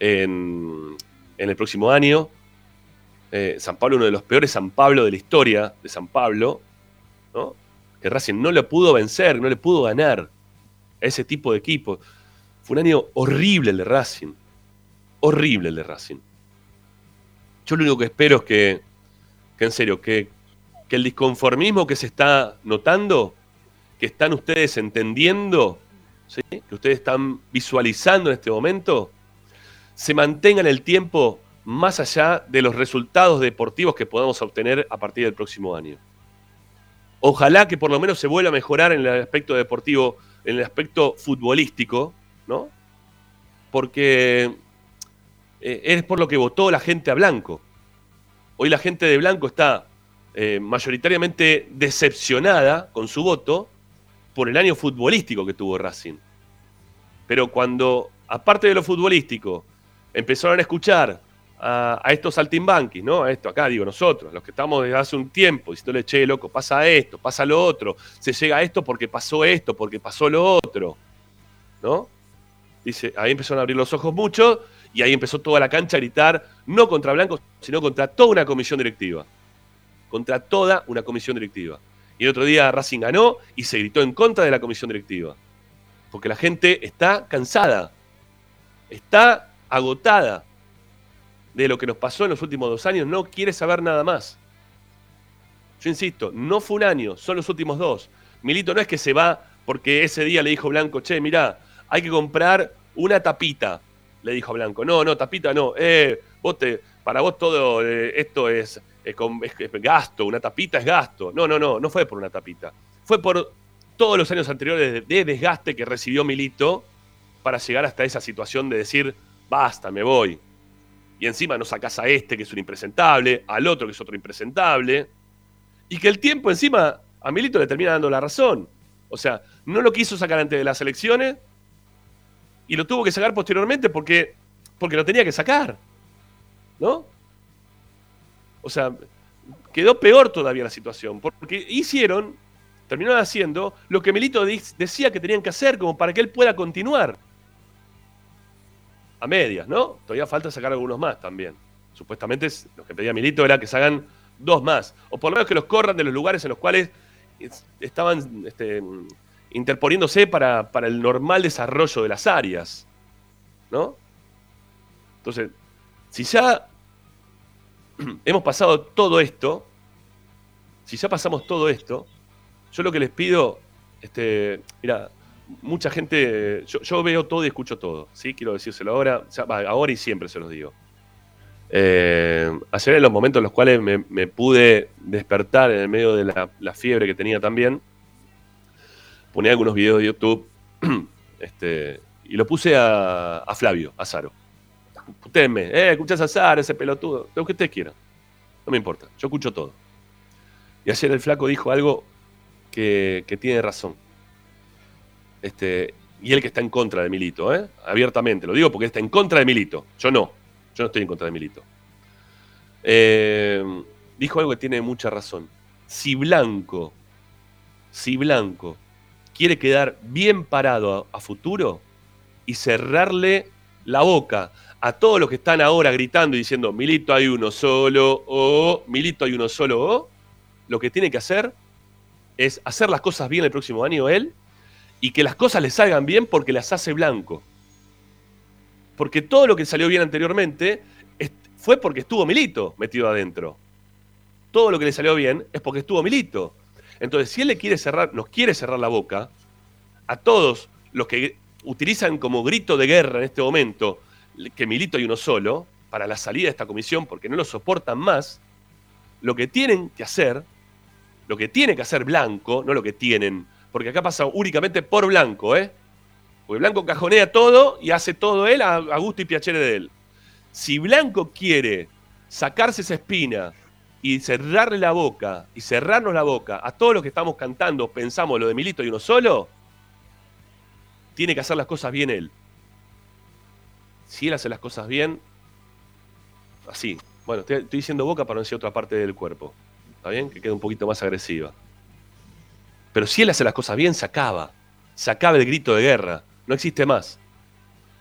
en, en el próximo año. Eh, San Pablo, uno de los peores San Pablo de la historia de San Pablo, ¿no? que Racing no le pudo vencer, no le pudo ganar a ese tipo de equipo. Fue un año horrible el de Racing, horrible el de Racing. Yo lo único que espero es que, que en serio, que, que el disconformismo que se está notando, que están ustedes entendiendo, que ustedes están visualizando en este momento, se mantenga en el tiempo más allá de los resultados deportivos que podamos obtener a partir del próximo año. Ojalá que por lo menos se vuelva a mejorar en el aspecto deportivo, en el aspecto futbolístico, ¿no? Porque eh, es por lo que votó la gente a Blanco. Hoy la gente de Blanco está eh, mayoritariamente decepcionada con su voto por el año futbolístico que tuvo Racing. Pero cuando, aparte de lo futbolístico, empezaron a escuchar a, estos saltimbanquis, ¿no? A esto acá, digo nosotros, los que estamos desde hace un tiempo diciéndole, che, loco, pasa esto, pasa lo otro, se llega a esto porque pasó esto, porque pasó lo otro, ¿no? Dice, ahí empezaron a abrir los ojos mucho y ahí empezó toda la cancha a gritar, no contra Blanco, sino contra toda una comisión directiva. Contra toda una comisión directiva. Y el otro día Racing ganó y se gritó en contra de la comisión directiva. Porque la gente está cansada, está agotada de lo que nos pasó en los últimos dos años, no quiere saber nada más. Yo insisto, no fue un año, son los últimos dos. Milito no es que se va porque ese día le dijo Blanco, che, mirá, hay que comprar una tapita, le dijo Blanco. No, no, tapita no, eh, para vos todo eh, esto es, es es- es gasto, una tapita es gasto. No, no, no, no fue por una tapita. Fue por todos los años anteriores de desgaste que recibió Milito para llegar hasta esa situación de decir, basta, me voy. Y encima no sacás a este, que es un impresentable, al otro, que es otro impresentable. Y que el tiempo encima a Milito le termina dando la razón. O sea, no lo quiso sacar antes de las elecciones y lo tuvo que sacar posteriormente porque, porque lo tenía que sacar. ¿No? O sea, quedó peor todavía la situación. Porque hicieron, terminaron haciendo lo que Milito decía que tenían que hacer como para que él pueda continuar. A medias, ¿no? Todavía falta sacar algunos más también. Supuestamente es- lo que pedía Milito era que se hagan dos más. O por lo menos que los corran de los lugares en los cuales es- estaban este, interponiéndose para, para el normal desarrollo de las áreas. ¿No? Entonces, si ya hemos pasado todo esto, si ya pasamos todo esto, yo lo que les pido, este, mira, mucha gente, yo, veo todo y escucho todo, ¿sí? Quiero decírselo ahora, ahora y siempre se los digo. Eh, ayer en los momentos en los cuales me, me pude despertar en el medio de la, fiebre que tenía también, ponía algunos videos de YouTube este, y lo puse a, Flavio, a Zaro. Putéenme, eh, escuchás a Zaro, ese pelotudo, lo que ustedes quieran. No me importa, yo escucho todo. Y ayer el flaco dijo algo que tiene razón. Este, y él que está en contra de Milito, ¿eh? abiertamente, lo digo porque está en contra de Milito. Yo no, yo no estoy en contra de Milito. Eh, dijo algo que tiene mucha razón. Si Blanco, si Blanco quiere quedar bien parado a, futuro y cerrarle la boca a todos los que están ahora gritando y diciendo Milito hay uno solo o Milito hay uno solo o, lo que tiene que hacer es hacer las cosas bien el próximo año él y que las cosas le salgan bien porque las hace Blanco. Porque todo lo que salió bien anteriormente fue porque estuvo Milito metido adentro. Todo lo que le salió bien es porque estuvo Milito. Entonces, si él le quiere cerrar, nos quiere cerrar la boca a todos los que utilizan como grito de guerra en este momento que Milito hay uno solo para la salida de esta comisión porque no lo soportan más, lo que tienen que hacer, lo que tiene que hacer Blanco, no lo que tienen, porque acá pasa únicamente por Blanco, ¿eh? Porque Blanco cajonea todo y hace todo él a, gusto y piacere de él. Si Blanco quiere sacarse esa espina y cerrarle la boca y cerrarnos la boca a todos los que estamos cantando, pensamos lo de Milito y uno solo, tiene que hacer las cosas bien él. Si él hace las cosas bien, así. Bueno, estoy, estoy diciendo boca para no decir otra parte del cuerpo. ¿Está bien? Que quede un poquito más agresiva. Pero si él hace las cosas bien, se acaba. Se acaba el grito de guerra. No existe más.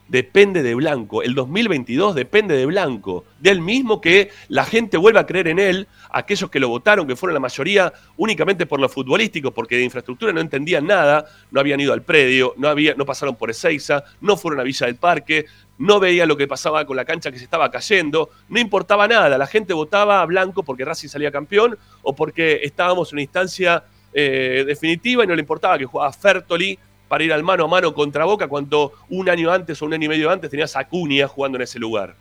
Depende de Blanco. El 2022 depende de Blanco. De él mismo que la gente vuelva a creer en él. Aquellos que lo votaron, que fueron la mayoría únicamente por lo futbolístico, porque de infraestructura no entendían nada, no habían ido al predio, no, había, no pasaron por Ezeiza, no fueron a Villa del Parque, no veían lo que pasaba con la cancha que se estaba cayendo, no importaba nada. La gente votaba a Blanco porque Racing salía campeón o porque estábamos en una instancia eh, definitiva y no le importaba que jugaba Fertoli para ir al mano a mano contra Boca cuando un año antes o un año y medio antes tenías a Acuña jugando en ese lugar.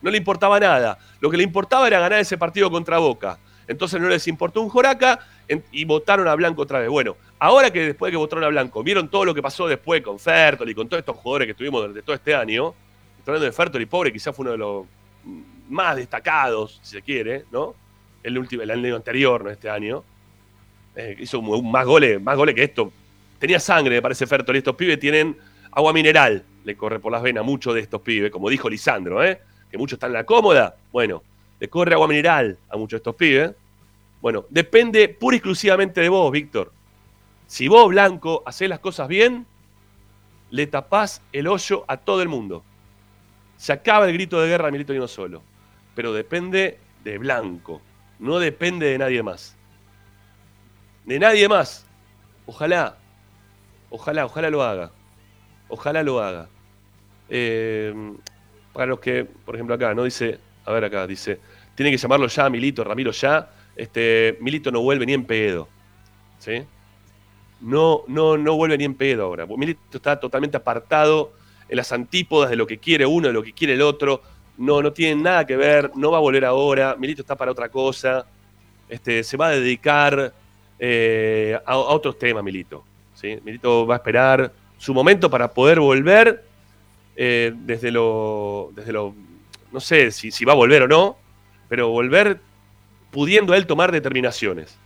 No le importaba nada. Lo que le importaba era ganar ese partido contra Boca. Entonces no les importó un joraca y votaron a Blanco otra vez. Bueno, ahora que después de que votaron a Blanco, vieron todo lo que pasó después con Fertoli, con todos estos jugadores que tuvimos durante todo este año. Estoy hablando de Fertoli, pobre, quizás fue uno de los más destacados, si se quiere, ¿no? el, último, el año anterior, no este año. Eh, hizo más goles, más goles que esto. Tenía sangre, me parece Fertoli. Estos pibes tienen agua mineral, le corre por las venas muchos de estos pibes, como dijo Lisandro, ¿eh? que muchos están en la cómoda. Bueno, le corre agua mineral a muchos de estos pibes. Bueno, depende pura y exclusivamente de vos, Víctor. Si vos, Blanco, hacés las cosas bien, le tapás el hoyo a todo el mundo. Se acaba el grito de guerra a Milito y uno solo. Pero depende de Blanco. No depende de nadie más. De nadie más. Ojalá. Ojalá, ojalá lo haga. Ojalá lo haga. Eh, para los que, por ejemplo, acá, ¿no? Dice, a ver acá, dice, tiene que llamarlo ya Milito, Ramiro ya. Este, Milito no vuelve ni en pedo. ¿Sí? No, no, no vuelve ni en pedo ahora. Milito está totalmente apartado en las antípodas de lo que quiere uno, de lo que quiere el otro. No, no tiene nada que ver, no va a volver ahora. Milito está para otra cosa. Este, se va a dedicar eh, a, a otros temas, Milito. ¿sí? Milito va a esperar su momento para poder volver eh, desde lo. Desde lo. No sé si, si va a volver o no, pero volver pudiendo él tomar determinaciones.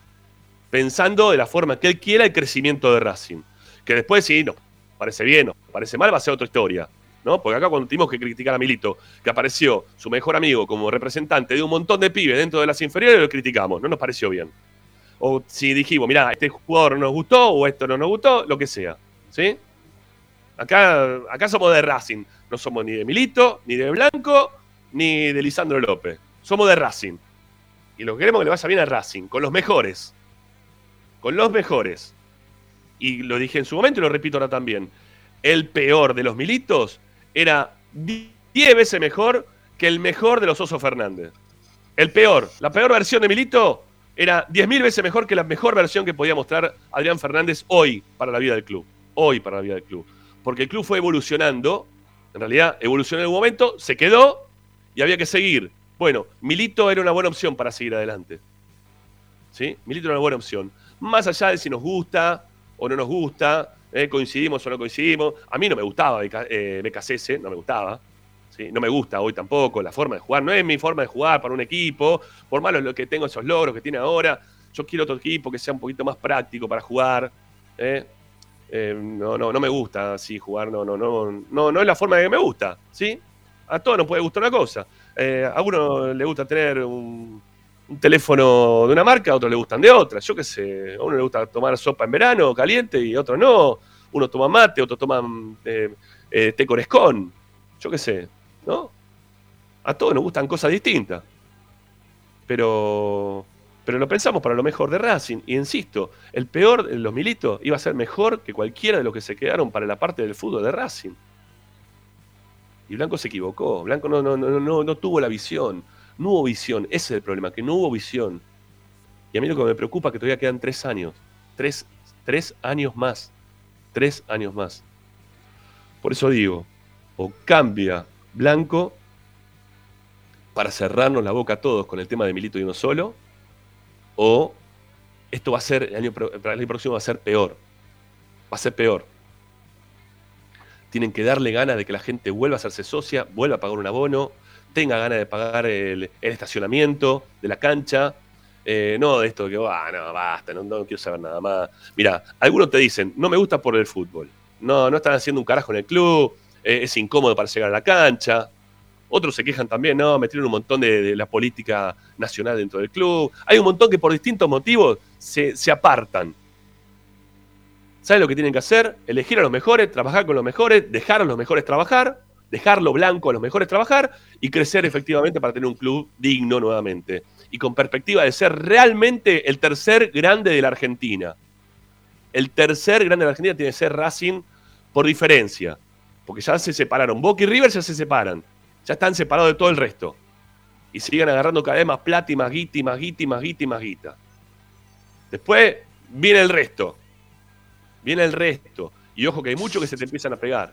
Pensando de la forma que él quiera el crecimiento de Racing. Que después, sí, no, parece bien, no, parece mal, va a ser otra historia. ¿no? Porque acá cuando tuvimos que criticar a Milito, que apareció su mejor amigo como representante de un montón de pibes dentro de las inferiores, lo criticamos, no nos pareció bien. O si dijimos, mirá, este jugador no nos gustó, o esto no nos gustó, lo que sea. ¿Sí? Acá, acá somos de Racing. No somos ni de Milito, ni de Blanco, ni de Lisandro López. Somos de Racing. Y lo que queremos es que le vaya bien a Racing, con los mejores. Con los mejores. Y lo dije en su momento y lo repito ahora también. El peor de los Militos era 10 veces mejor que el mejor de los Oso Fernández. El peor, la peor versión de Milito era 10.000 veces mejor que la mejor versión que podía mostrar Adrián Fernández hoy para la vida del club. Hoy para la vida del club. Porque el club fue evolucionando, en realidad evolucionó en un momento, se quedó y había que seguir. Bueno, Milito era una buena opción para seguir adelante. ¿Sí? Milito era una buena opción. Más allá de si nos gusta o no nos gusta, eh, coincidimos o no coincidimos. A mí no me gustaba Beca- eh, no me gustaba. ¿Sí? No me gusta hoy tampoco la forma de jugar. No es mi forma de jugar para un equipo. Por malo lo que tengo esos logros que tiene ahora. Yo quiero otro equipo que sea un poquito más práctico para jugar. ¿eh? Eh, no, no, no me gusta así jugar. No, no, no, no, no es la forma que me gusta. ¿sí? A todos nos puede gustar una cosa. Eh, a uno le gusta tener un, teléfono de una marca, a otros le gustan de otra. Yo qué sé, a uno le gusta tomar sopa en verano caliente y a otro no. Uno toma mate, otro toma eh, té con escón. Yo qué sé, ¿no? A todos nos gustan cosas distintas. Pero, pero lo pensamos para lo mejor de Racing. Y insisto, el peor de los militos iba a ser mejor que cualquiera de los que se quedaron para la parte del fútbol de Racing. Y Blanco se equivocó. Blanco no, no, no, no, no tuvo la visión. No hubo visión. Ese es el problema, que no hubo visión. Y a mí lo que me preocupa es que todavía quedan tres años. Tres, tres años más. Tres años más. Por eso digo, o cambia Blanco para cerrarnos la boca a todos con el tema de Milito y uno solo, o esto va a ser, el año, el año próximo va a ser peor. Va a ser peor. Tienen que darle ganas de que la gente vuelva a hacerse socia, vuelva a pagar un abono, tenga ganas de pagar el, el estacionamiento de la cancha. Eh, no de esto que, ah, no, basta, no, no quiero saber nada más. Mira, algunos te dicen, no me gusta por el fútbol. No, no están haciendo un carajo en el club, eh, es incómodo para llegar a la cancha. Otros se quejan también, no, metieron un montón de, de la política nacional dentro del club. Hay un montón que por distintos motivos se, se apartan. ¿Saben lo que tienen que hacer? Elegir a los mejores, trabajar con los mejores, dejar a los mejores trabajar, dejarlo blanco a los mejores trabajar y crecer efectivamente para tener un club digno nuevamente. Y con perspectiva de ser realmente el tercer grande de la Argentina. El tercer grande de la Argentina tiene que ser Racing por diferencia. Porque ya se separaron. Boca y River ya se separan. Ya están separados de todo el resto. Y siguen agarrando cada vez más plata y más guita y más guita y más guita y más guita. Después viene el resto. Viene el resto. Y ojo que hay muchos que se te empiezan a pegar.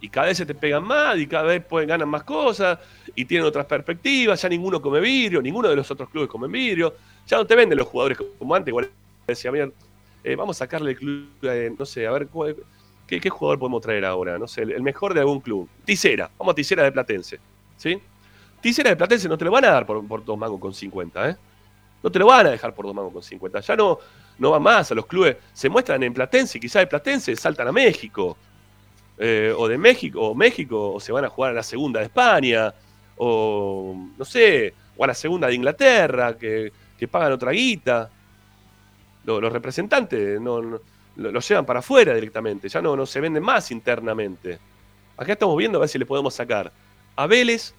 Y cada vez se te pegan más y cada vez pueden ganar más cosas y tienen otras perspectivas. Ya ninguno come vidrio, ninguno de los otros clubes come vidrio. Ya no te venden los jugadores como antes. Igual decía, bien, eh, vamos a sacarle el club, eh, no sé, a ver cuál- ¿qué, jugador podemos traer ahora. No sé, el, mejor de algún club. Tisera, vamos a Tisera de Platense. ¿Sí? Tisera de Platense no te lo van a dar por, por dos mangos con 50, ¿eh? No te lo van a dejar por dos mangos con 50. Ya no, no va más a los clubes. Se muestran en Platense, quizás de Platense saltan a México. Eh, o de México, o México, o se van a jugar a la segunda de España, o no sé, o a la segunda de Inglaterra, que, que pagan otra guita. Lo- Los, representantes no- lo, lo llevan para afuera directamente, ya no, no se venden más internamente. Acá estamos viendo a ver si le podemos sacar a Vélez,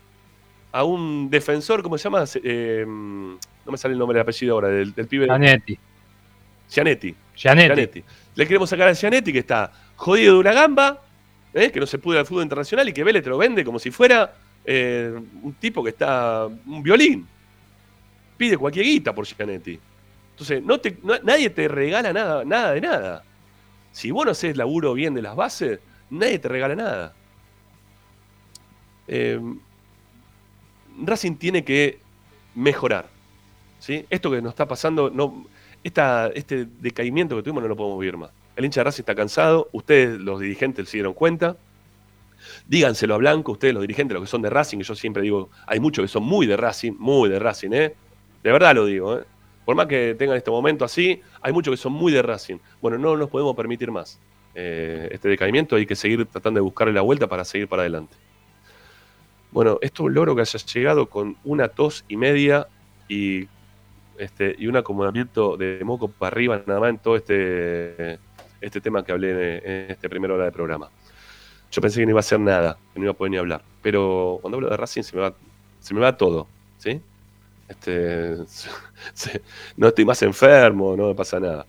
a un defensor, ¿cómo se llama? Eh, no me sale el nombre del apellido ahora, del, del pibe. Gianetti. Gianetti. Gianetti. Gianetti. Le queremos sacar a Gianetti que está jodido de una gamba, ¿eh? que no se pudo al fútbol internacional y que Vélez te lo vende como si fuera eh, un tipo que está. un violín. Pide cualquier guita por Gianetti. Entonces, no te, no- nadie te regala nada, nada de nada. Si vos no haces laburo bien de las bases, nadie te regala nada. Eh, Racing tiene que mejorar. ¿sí? Esto que nos está pasando, no, esta, este decaimiento que tuvimos no lo podemos vivir más. El hincha de Racing está cansado, ustedes los dirigentes se dieron cuenta. Díganselo a Blanco, ustedes los dirigentes, los que son de Racing, que yo siempre digo, hay muchos que son muy de Racing, muy de Racing, ¿eh? De verdad lo digo, ¿eh? Por más que tengan este momento así, hay muchos que son muy de Racing. Bueno, no nos podemos permitir más eh, este decaimiento, hay que seguir tratando de buscarle la vuelta para seguir para adelante. Bueno, esto logro que haya llegado con una tos y media y, este, y un acomodamiento de moco para arriba nada más en todo este, este tema que hablé en, en este primera hora de programa. Yo pensé que no iba a hacer nada, que no iba a poder ni hablar, pero cuando hablo de Racing se me va, se me va todo, ¿sí? Este, no estoy más enfermo, no me pasa nada.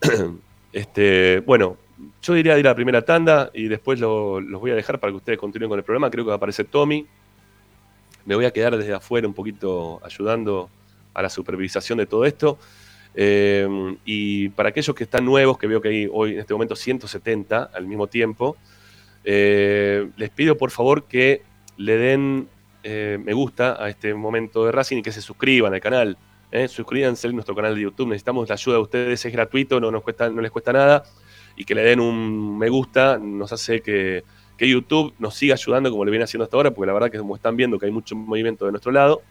Este, bueno, yo diría ir a la primera tanda y después lo- los voy a dejar para que ustedes continúen con el programa. Creo que va a aparecer Tommy. Me voy a quedar desde afuera un poquito ayudando a la supervisación de todo esto. Eh, y para aquellos que están nuevos, que veo que hay hoy en este momento 170 al mismo tiempo, eh, les pido por favor que le den eh, me gusta a este momento de Racing y que se suscriban al canal. ¿eh? Suscríbanse a nuestro canal de YouTube. Necesitamos la ayuda de ustedes, es gratuito, no, nos cuesta, no les cuesta nada. Y que le den un me gusta nos hace que, que YouTube nos siga ayudando como le viene haciendo hasta ahora, porque la verdad que como están viendo que hay mucho movimiento de nuestro lado,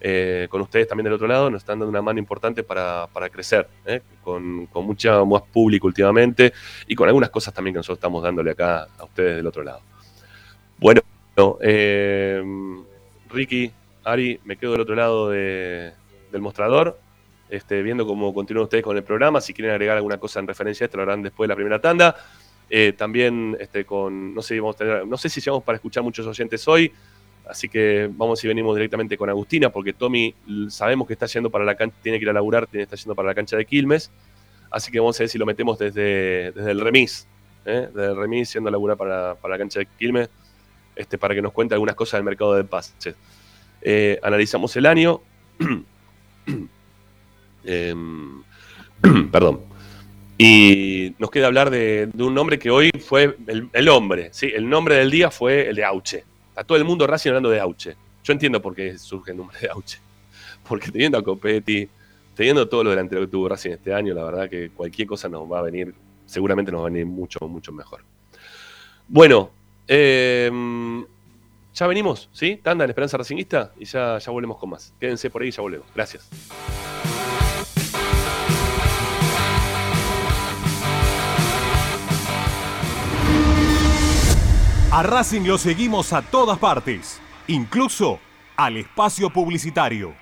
eh, con ustedes también del otro lado, nos están dando una mano importante para, para crecer, ¿eh? con, con mucha más público últimamente y con algunas cosas también que nosotros estamos dándole acá a ustedes del otro lado. Bueno, eh, Ricky, Ari, me quedo del otro lado de- del mostrador, este, viendo cómo continúan ustedes con el programa. Si quieren agregar alguna cosa en referencia a esto, lo harán después de la primera tanda. Eh, también este, con, no sé, vamos a tener- no sé si llegamos para escuchar muchos oyentes hoy, así que vamos si venimos directamente con Agustina, porque Tommy sabemos que está yendo para la cancha, tiene que ir a laburar, tiene, está yendo para la cancha de Quilmes, así que vamos a ver si lo metemos desde, desde el remis, ¿eh? desde el remis yendo a laburar para, para la cancha de Quilmes, este, para que nos cuente algunas cosas del mercado de pases. Eh, analizamos el año. Em, perdón. Y nos queda hablar de, un nombre que hoy fue el, hombre, ¿sí? El nombre del día fue el de Auche. Está todo el mundo Racing hablando de Auche. Yo entiendo por qué surge el nombre de Auche. Porque teniendo a Copetti, teniendo todo lo delantero que tuvo Racing este año, la verdad que cualquier cosa nos va a venir, seguramente nos va a venir mucho, mucho mejor. Bueno, em, ya venimos, ¿sí? Tanda en Esperanza Racingista y ya, ya volvemos con más. Quédense por ahí y ya volvemos. Gracias. A Racing lo seguimos a todas partes, incluso al espacio publicitario.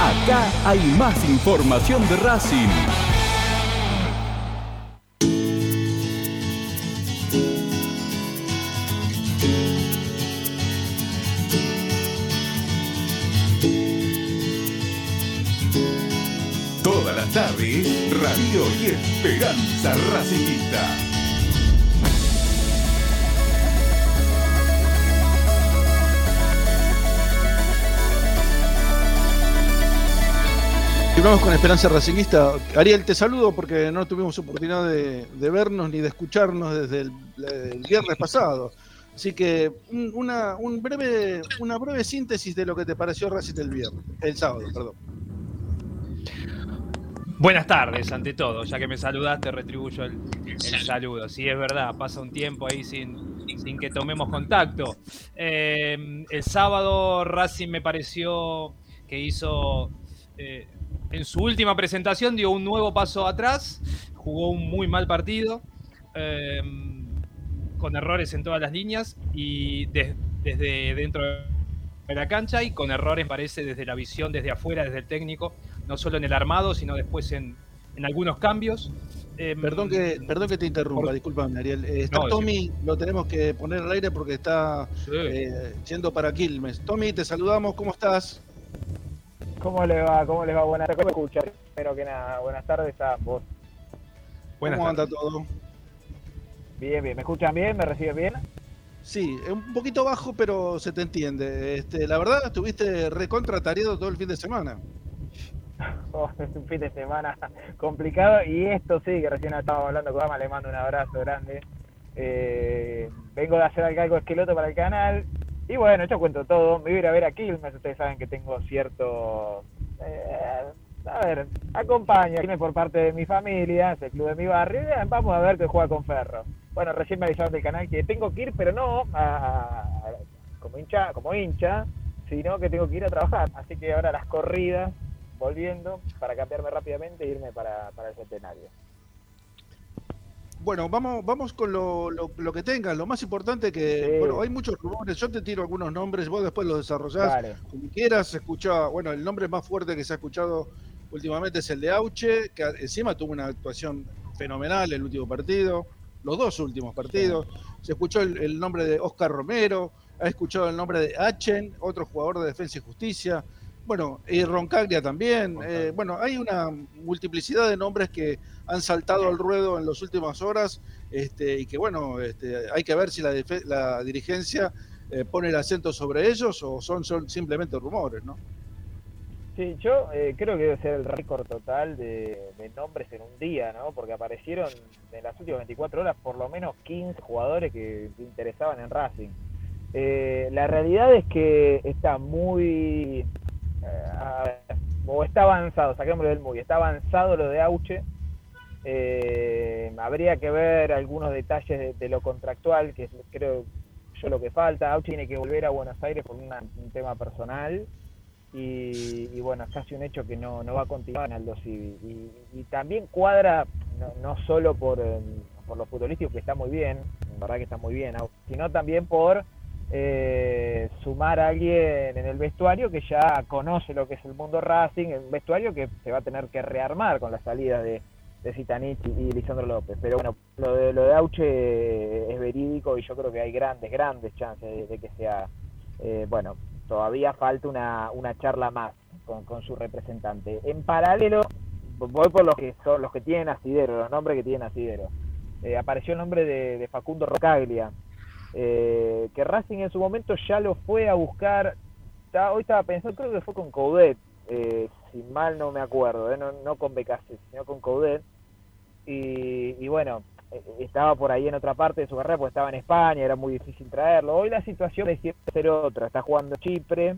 Acá hay más información de Racing. Toda la tarde, Radio y Esperanza Racingista. Continuamos con Esperanza Racingista. Ariel, te saludo porque no tuvimos oportunidad de, de vernos ni de escucharnos desde el, el viernes pasado. Así que un- una, un breve, una breve síntesis de lo que te pareció Racing el viernes, el sábado, perdón. Buenas tardes, ante todo. Ya que me saludaste, retribuyo el, el saludo. Sí, es verdad, pasa un tiempo ahí sin, sin que tomemos contacto. Eh, el sábado Racing me pareció que hizo, eh, en su última presentación, dio un nuevo paso atrás, jugó un muy mal partido, eh, con errores en todas las líneas y des- desde dentro de la cancha y con errores, parece, desde la visión, desde afuera, desde el técnico, no solo en el armado, sino después en, en algunos cambios. Em, Perdón que, perdón que te interrumpa, disculpame, Ariel. Eh, está No, Tommy, lo tenemos que poner al aire porque está eh, yendo para Quilmes. Tommy, te saludamos, ¿cómo estás? ¿Cómo le va? ¿Cómo les va? Buenas tardes. ¿Cómo me escucha? Primero que nada, buenas tardes a vos. ¿Cómo anda todo? Bien, bien. ¿Me escuchan bien? ¿Me reciben bien? Sí, es un poquito bajo, pero se te entiende. Este, la verdad, estuviste recontra tareado todo el fin de semana. Oh, es un fin de semana complicado y esto sí, que recién estábamos hablando con Ama, le mando un abrazo grande. Eh, vengo de hacer algo esqueloto para el canal y bueno, yo cuento todo. Me voy a ir a ver a Quilmes, ustedes saben que tengo cierto... eh, a ver, acompaño Quilmes por parte de mi familia, es el club de mi barrio, y bien, vamos a ver que juega con Ferro. Bueno, recién me avisaron del canal que tengo que ir, pero no a- como hincha, como hincha, sino que tengo que ir a trabajar. Así que ahora las corridas, volviendo, para cambiarme rápidamente e irme para, para el centenario. Bueno, vamos, vamos con lo, lo- lo que tengas. Lo más importante que, Sí. bueno, hay muchos rumores. Yo te tiro algunos nombres, vos después los desarrollás Dale. como quieras. Se escucha, bueno, el nombre más fuerte que se ha escuchado últimamente es el de Auche, que encima tuvo una actuación fenomenal el último partido, los dos últimos partidos. Se escuchó el, el nombre de Oscar Romero, ha escuchado el nombre de Achen, otro jugador de Defensa y Justicia. Bueno, y Roncaglia también. Eh, bueno, hay una multiplicidad de nombres que han saltado al ruedo en las últimas horas este, y que, bueno, este, hay que ver si la, la dirigencia eh, pone el acento sobre ellos o son, son simplemente rumores, ¿no? Sí, yo eh, creo que debe ser el récord total de, de nombres en un día, ¿no? Porque aparecieron en las últimas 24 horas por lo menos 15 jugadores que se interesaban en Racing. Eh, la realidad es que está muy... eh, ver, está avanzado, saquémoslo del muy, está avanzado lo de Auche. Eh, habría que ver algunos detalles de, lo contractual, que es, creo yo lo que falta. Auche tiene que volver a Buenos Aires por un tema personal y, y bueno, es casi un hecho que no, va a continuar en Aldo Civi. Y, y también cuadra, no, no solo por, eh, por lo futbolístico, que está muy bien, en verdad que está muy bien, sino también por eh, sumar a alguien en el vestuario que ya conoce lo que es el mundo Racing, el vestuario que se va a tener que rearmar con la salida de, de Zitanich y, Lisandro López. Pero bueno, lo de, lo de Auche es verídico y yo creo que hay grandes, grandes chances de, que sea, eh, bueno, todavía falta una, una charla más con, con su representante. En paralelo, voy por los que son los que tienen asidero, los nombres que tienen asidero. Eh, apareció el nombre de Facundo Rocaglia, eh, que Racing en su momento ya lo fue a buscar. Hoy estaba pensando, creo que fue con Coudet, eh, si mal no me acuerdo, eh, no, con Becase, sino con Coudet. Y, bueno, estaba por ahí en otra parte de su carrera, porque estaba en España, era muy difícil traerlo. Hoy la situación parece ser otra, está jugando Chipre,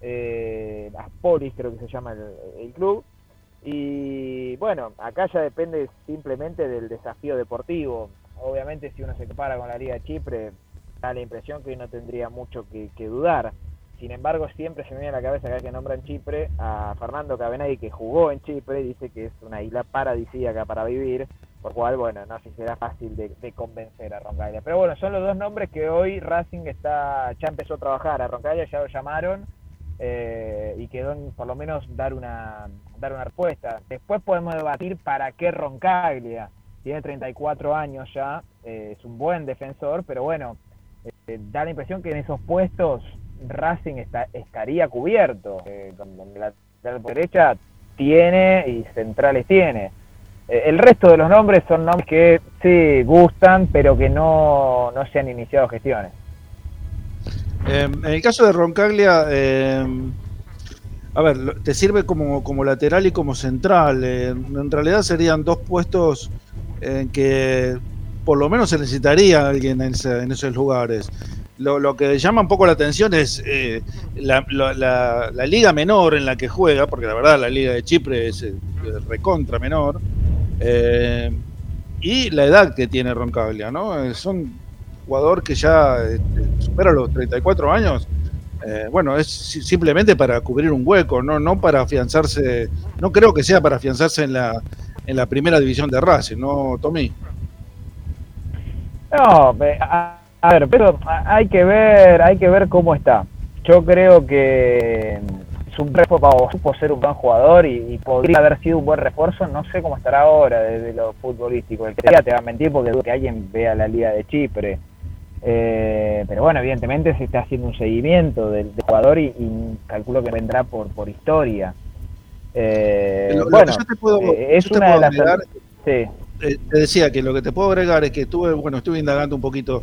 eh, Aspolis creo que se llama el, el club. Y bueno, acá ya depende simplemente del desafío deportivo. Obviamente si uno se compara con la Liga de Chipre, da la impresión que no tendría mucho que, dudar. Sin embargo, siempre se me viene a la cabeza cada que nombran Chipre a Fernando Cabenagui, que jugó en Chipre, dice que es una isla paradisíaca para vivir, por cual, bueno, no sé si será fácil de, convencer a Roncaglia. Pero bueno, son los dos nombres que hoy Racing está ya empezó a trabajar. A Roncaglia ya lo llamaron eh, y quedó por lo menos dar una, dar una respuesta. Después podemos debatir para qué Roncaglia. Tiene 34 años ya, eh, es un buen defensor, pero bueno, eh, da la impresión que en esos puestos Racing está, estaría cubierto. Eh, con la derecha tiene y centrales tiene. Eh, el resto de los nombres son nombres que sí gustan, pero que no, no se han iniciado gestiones. Eh, en el caso de Roncaglia, eh, a ver, te sirve como, como lateral y como central. En realidad serían dos puestos en que por lo menos se necesitaría alguien en, ese- en esos lugares. Lo, que llama un poco la atención es eh, la, liga menor en la que juega, porque la verdad la liga de Chipre es eh, recontra menor, eh, y la edad que tiene Roncaglia, ¿no? Eh, son jugador que ya este, supera los 34 años, bueno, es si- simplemente para cubrir un hueco, no, no para afianzarse, no creo que sea para afianzarse en la, en la primera división de Racing, ¿no, Tommy? No, a, ver, pero hay que ver, hay que ver cómo está. Yo creo que mm, es un refuerzo, supo ser un buen jugador y, podría haber sido un buen refuerzo, no sé cómo estará ahora desde lo futbolístico. El que te te va a mentir porque dudo que alguien vea la Liga de Chipre. Eh, pero bueno, evidentemente se está haciendo un seguimiento del, del jugador y, y calculo que vendrá por, por historia. Eh, Lo- lo que bueno, yo te puedo- eh, es yo te una de puedo las... agregar- Sí. Eh, te decía que lo que te puedo agregar es que estuve, bueno, estuve indagando un poquito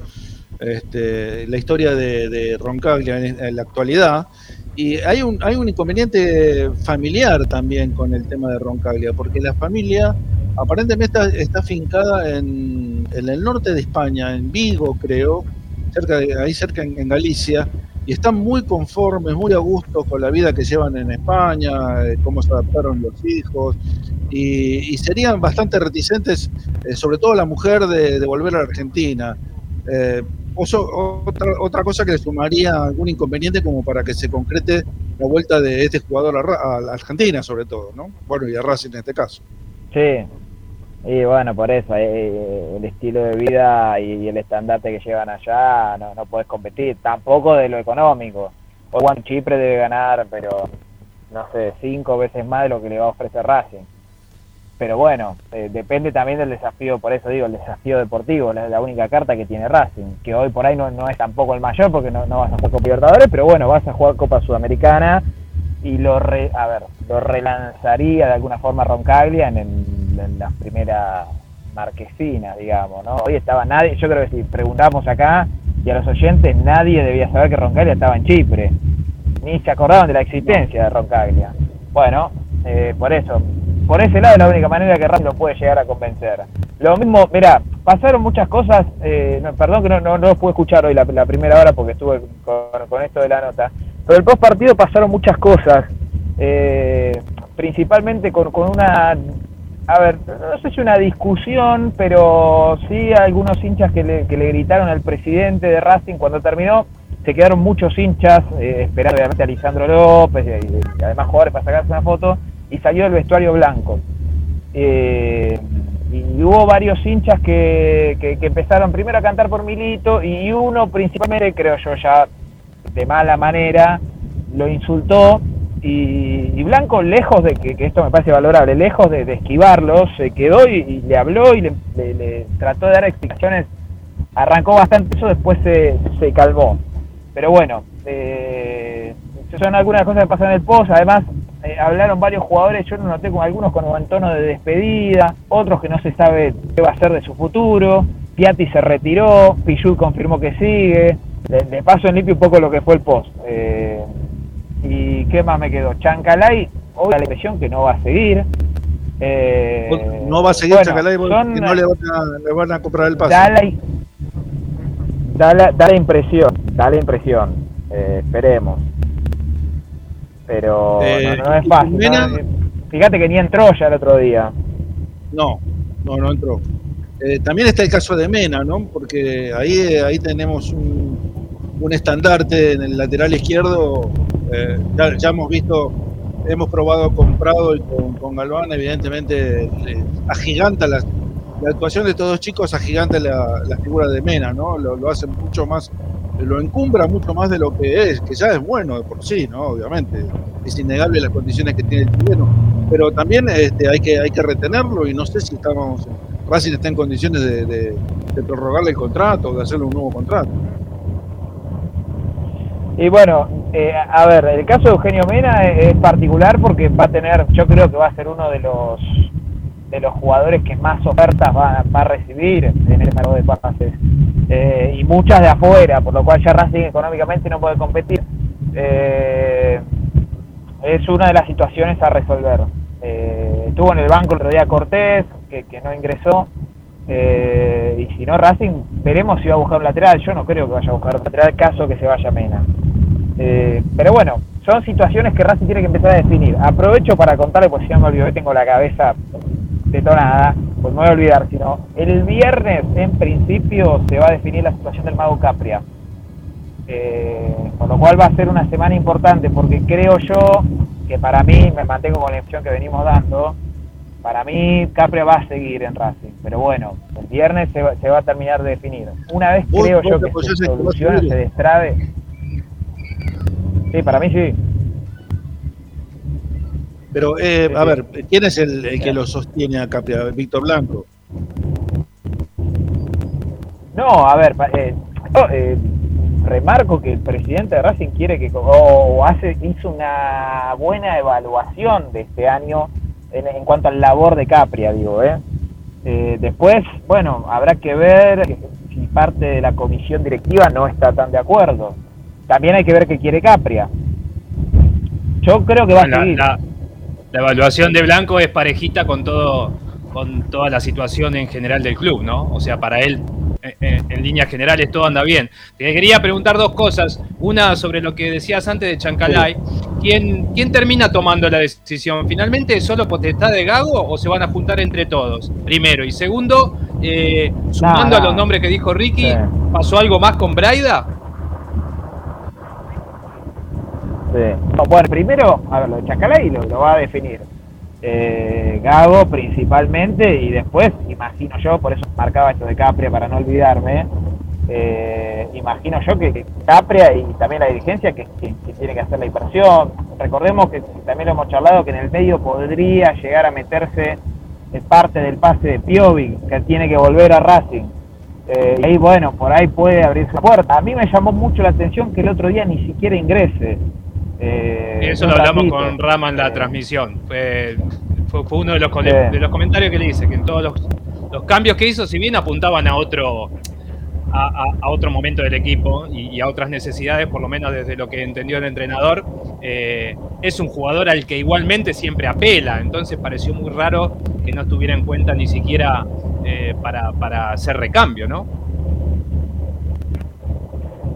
este, la historia de, de Roncaglia en, en la actualidad y hay un, hay un inconveniente familiar también con el tema de Roncaglia, porque la familia aparentemente está, está fincada en, en el norte de España, en Vigo creo, cerca de, ahí cerca en, en Galicia, y están muy conformes, muy a gusto con la vida que llevan en España, eh, cómo se adaptaron los hijos, y, y serían bastante reticentes, eh, sobre todo la mujer, de, volver a la Argentina. Eh, oso- otra, otra cosa que le sumaría algún inconveniente como para que se concrete la vuelta de este jugador a, a la Argentina, sobre todo, ¿no? Bueno, y a Racing en este caso. Sí, y bueno, por eso, eh, el estilo de vida y, el estandarte que llevan allá, no, no puedes competir, tampoco de lo económico. O Juan Chipre debe ganar, pero no sé, cinco veces más de lo que le va a ofrecer Racing. Pero bueno, eh, depende también del desafío, por eso digo, el desafío deportivo, la, la única carta que tiene Racing, que hoy por ahí no, no es tampoco el mayor porque no, no vas a jugar Copa Libertadores, pero bueno, vas a jugar Copa Sudamericana y lo re- a ver, lo relanzaría de alguna forma Roncaglia en, el- en las primeras marquesinas, digamos, ¿no? Hoy estaba nadie, yo creo que si preguntamos acá y a los oyentes, nadie debía saber que Roncaglia estaba en Chipre, ni se acordaban de la existencia de Roncaglia. Bueno, eh, por eso, por ese lado es la única manera que Racing lo puede llegar a convencer. Lo mismo, mira, pasaron muchas cosas, eh, perdón que no, no, no pude escuchar hoy la, la primera hora porque estuve con, con esto de la nota, pero el post partido pasaron muchas cosas, eh, principalmente con, con una, a ver, no sé si una discusión, pero sí algunos hinchas que le, que le gritaron al presidente de Racing cuando terminó, se quedaron muchos hinchas eh, esperando a Lisandro López y, y además jugadores para sacarse una foto y salió el vestuario blanco. Eh, y hubo varios hinchas que, que empezaron primero a cantar por Milito y uno principalmente, creo yo ya de mala manera, lo insultó y, Blanco, lejos de que, esto me parece valorable, lejos de, de esquivarlo, se quedó y, le habló y le, trató de dar explicaciones, arrancó bastante eso, después se, se calmó. Pero bueno, eh, son algunas cosas que pasan en el post, además eh, hablaron varios jugadores, yo lo noté con algunos con un tono de despedida, otros que no se sabe qué va a ser de su futuro, Piatti se retiró, Pichut confirmó que sigue, de, de paso en limpio un poco lo que fue el post. Eh, ¿Y qué más me quedó? Chancalay, hoy la impresión que no va a seguir. Eh, No va a seguir bueno, Chacalay porque son- no le van, a, le van a comprar el pase. Da la, da la, da la impresión, da la impresión. Eh, esperemos. Pero Eh, no, no es fácil. Mena- ¿no? Fíjate que ni entró ya el otro día. No, no, no entró. Eh, también está el caso de Mena, ¿no? Porque ahí, ahí tenemos un, un estandarte en el lateral izquierdo. eh, ya, hemos visto, hemos probado con Prado y con, Galván, evidentemente agiganta la actuación de estos dos chicos, agiganta la, figura de Mena, ¿no? Lo, lo mucho más, lo encumbra mucho más de lo que es, que ya es bueno de por sí, ¿no? Obviamente, es innegable las condiciones que tiene el chileno, pero también este, hay, que, hay que retenerlo y no sé si estamos, Racing está en condiciones de, de- de prorrogarle el contrato, de hacerle un nuevo contrato. Y bueno, eh, a ver, el caso de Eugenio Mena es, particular porque va a tener, yo creo que va a ser uno de los de los jugadores que más ofertas va, va a recibir en el mercado de pases Eh, y muchas de afuera, por lo cual ya Racing económicamente no puede competir. Eh, es una de las situaciones a resolver. Eh, estuvo en el banco el otro día Cortés, que, que no ingresó. Eh, y si no, Racing, veremos si va a buscar un lateral. Yo no creo que vaya a buscar un lateral, caso que se vaya Mena. Eh, pero bueno, son situaciones que Racing tiene que empezar a definir. Aprovecho para contarle, pues si no me olvido, tengo la cabeza detonada, pues no voy a olvidar, sino el viernes en principio se va a definir la situación del Mago Capria. Eh, con lo cual va a ser una semana importante porque creo yo que para mí, me mantengo con la impresión que venimos dando, para mí Capria va a seguir en Racing, pero bueno, el viernes se va, se va a terminar de definir. Una vez ¿Vos- creo yo que se en que va a solucione, seguir? se destrabe. Sí, para mí sí. Pero, eh, a ver, ¿quién es el, el que lo sostiene a Capria? Víctor Blanco. No, a ver, eh, eh, remarco que el presidente de Racing quiere que, o hace, hizo una buena evaluación de este año en, en cuanto al labor de Capria, digo, ¿eh? Eh, después, bueno, habrá que ver si parte de la comisión directiva no está tan de acuerdo. También hay que ver qué quiere Capria. Yo creo que va a seguir. la- la evaluación de Blanco es parejita con todo con toda la situación en general del club, ¿no? O sea, para él, eh, eh, en líneas generales, todo anda bien. Te quería preguntar dos cosas. Una sobre lo que decías antes de Chancalay. ¿Quién, ¿Quién termina tomando la decisión? ¿Finalmente solo potestad de Gago o se van a juntar entre todos? Primero. Y segundo, eh, sumando a los nombres que dijo Ricky, Sí. ¿pasó algo más con Braida? No, bueno, primero, a ver, lo de Chacalay lo, lo va a definir eh, Gago principalmente y después, imagino yo, por eso marcaba esto de Capria para no olvidarme, eh, imagino yo que, Capria y también la dirigencia que, que- tiene que hacer la inversión. Recordemos que también lo hemos charlado que en el medio podría llegar a meterse en parte del pase de Piovi, que tiene que volver a Racing. Eh, y ahí, bueno, por ahí puede abrirse la puerta. A mí me llamó mucho la atención que el otro día ni siquiera ingrese. Eh, Eso lo hablamos con Rama en la transmisión. Fue, fue, fue uno de los, de los comentarios que le hice, que en todos los, los cambios que hizo, si bien apuntaban a otro a, a- a otro momento del equipo y, y a otras necesidades, por lo menos desde lo que entendió el entrenador, eh, es un jugador al que igualmente siempre apela. Entonces pareció muy raro que no estuviera en cuenta ni siquiera eh, para, para hacer recambio, ¿no?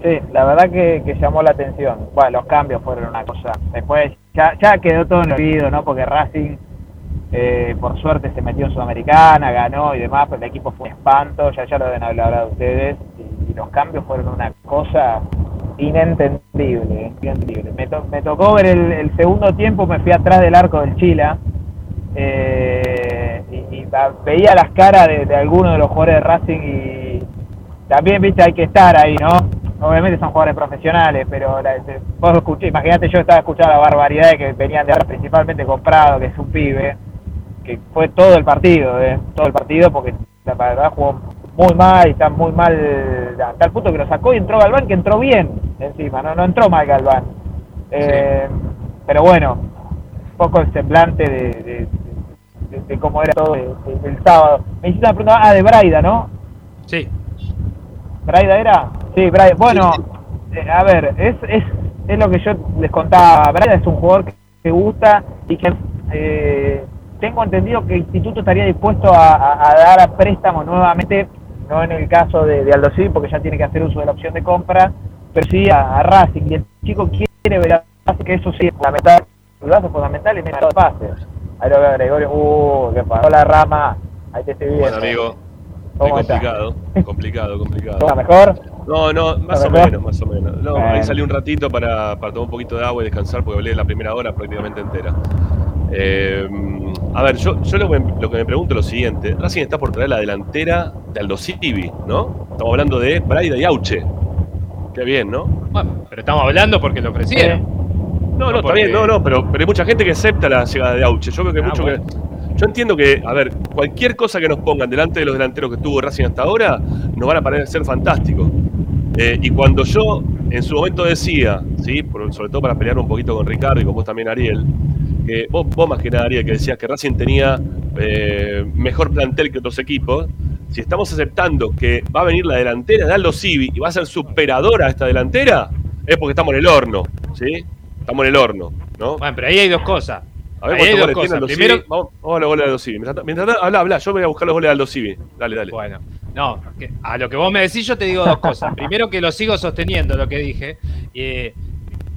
Sí, la verdad que, que llamó la atención. Bueno, los cambios fueron una cosa. Después ya, ya quedó todo en olvido, ¿no? Porque Racing, eh, por suerte, se metió en Sudamericana, ganó y demás, pero el equipo fue un espanto, ya, ya lo deben haber hablado ustedes. Y, los cambios fueron una cosa inentendible, inentendible. Me, to- me tocó ver el, segundo tiempo, me fui atrás del arco del Chila. eh, y, veía las caras de, de algunos de los jugadores de Racing y también, viste, hay que estar ahí, ¿no? Obviamente son jugadores profesionales, pero la, vos escuché, imagínate, yo estaba escuchando la barbaridad de que venían de ahora, principalmente comprado, que es un pibe, que fue todo el partido, ¿eh? Todo el partido, porque la verdad jugó muy mal y está muy mal, a tal punto que lo sacó y entró Galván, que entró bien encima, no, no entró mal Galván. Eh, Pero bueno, un poco el semblante de, de- de- de cómo era todo el, el sábado. Me hiciste una pregunta, ah, de Braida, ¿no? Sí. ¿Braida era? Sí, Braida. Bueno, eh, a ver, es, es, es lo que yo les contaba. Braida es un jugador que, que gusta y que eh, tengo entendido que el instituto estaría dispuesto a, a- a dar a préstamo nuevamente, no en el caso de, de Aldo Civi, porque ya tiene que hacer uso de la opción de compra, pero sí a, a Racing. Y el chico quiere ver a Racing, que eso sí es fundamental. El brazo fundamental es menos pases. Ahí lo veo Gregorio. Uh, qué pasó la rama. Ahí te estoy viendo. Bueno, amigo. Muy complicado, complicado, complicado. ¿Está mejor? No, no, más o menos, más o menos. No, ahí salí un ratito para, para tomar un poquito de agua y descansar porque hablé la primera hora prácticamente entera. Eh, a ver, yo, yo lo, que, lo que me pregunto es lo siguiente. Racing está por traer la delantera de Aldo Civi, ¿no? Estamos hablando de Braida y Auche. Qué bien, ¿no? Bueno, pero estamos hablando porque lo ofrecieron. No, no, está porque- bien, no, no, pero, pero hay mucha gente que acepta la llegada de Auche. Yo creo que Ah, mucho bueno. que. Yo entiendo que, a ver, cualquier cosa que nos pongan delante de los delanteros que tuvo Racing hasta ahora, nos van a parecer fantásticos. Eh, y cuando yo en su momento decía, ¿sí? Sobre todo para pelear un poquito con Ricardo y con vos también, Ariel, que vos, vos más que nada, Ariel, que decías que Racing tenía eh, mejor plantel que otros equipos, si estamos aceptando que va a venir la delantera de Aldo Civi y va a ser superadora esta delantera, es porque estamos en el horno, ¿sí? Estamos en el horno, ¿no? Bueno, pero ahí hay dos cosas. A ver cuántos goles tiene. Aldo Primero, Civi. Vamos, vamos a los goles de Aldo Civi. Mientras, mientras habla, habla, yo voy a buscar los goles de Aldo Civi. Dale, dale. Bueno, no, que- a lo que vos me decís yo te digo dos cosas. Primero que lo sigo sosteniendo lo que dije. eh,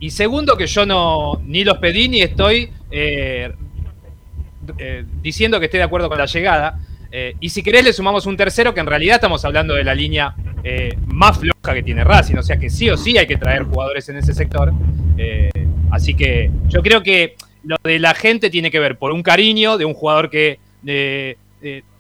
y segundo que yo no ni los pedí ni estoy eh, eh, diciendo que esté de acuerdo con la llegada. Y si querés le sumamos un tercero que en realidad estamos hablando de la línea más floja que tiene Racing. O sea que sí o sí hay que traer jugadores en ese sector. Así que yo creo que lo de la gente tiene que ver por un cariño de un jugador que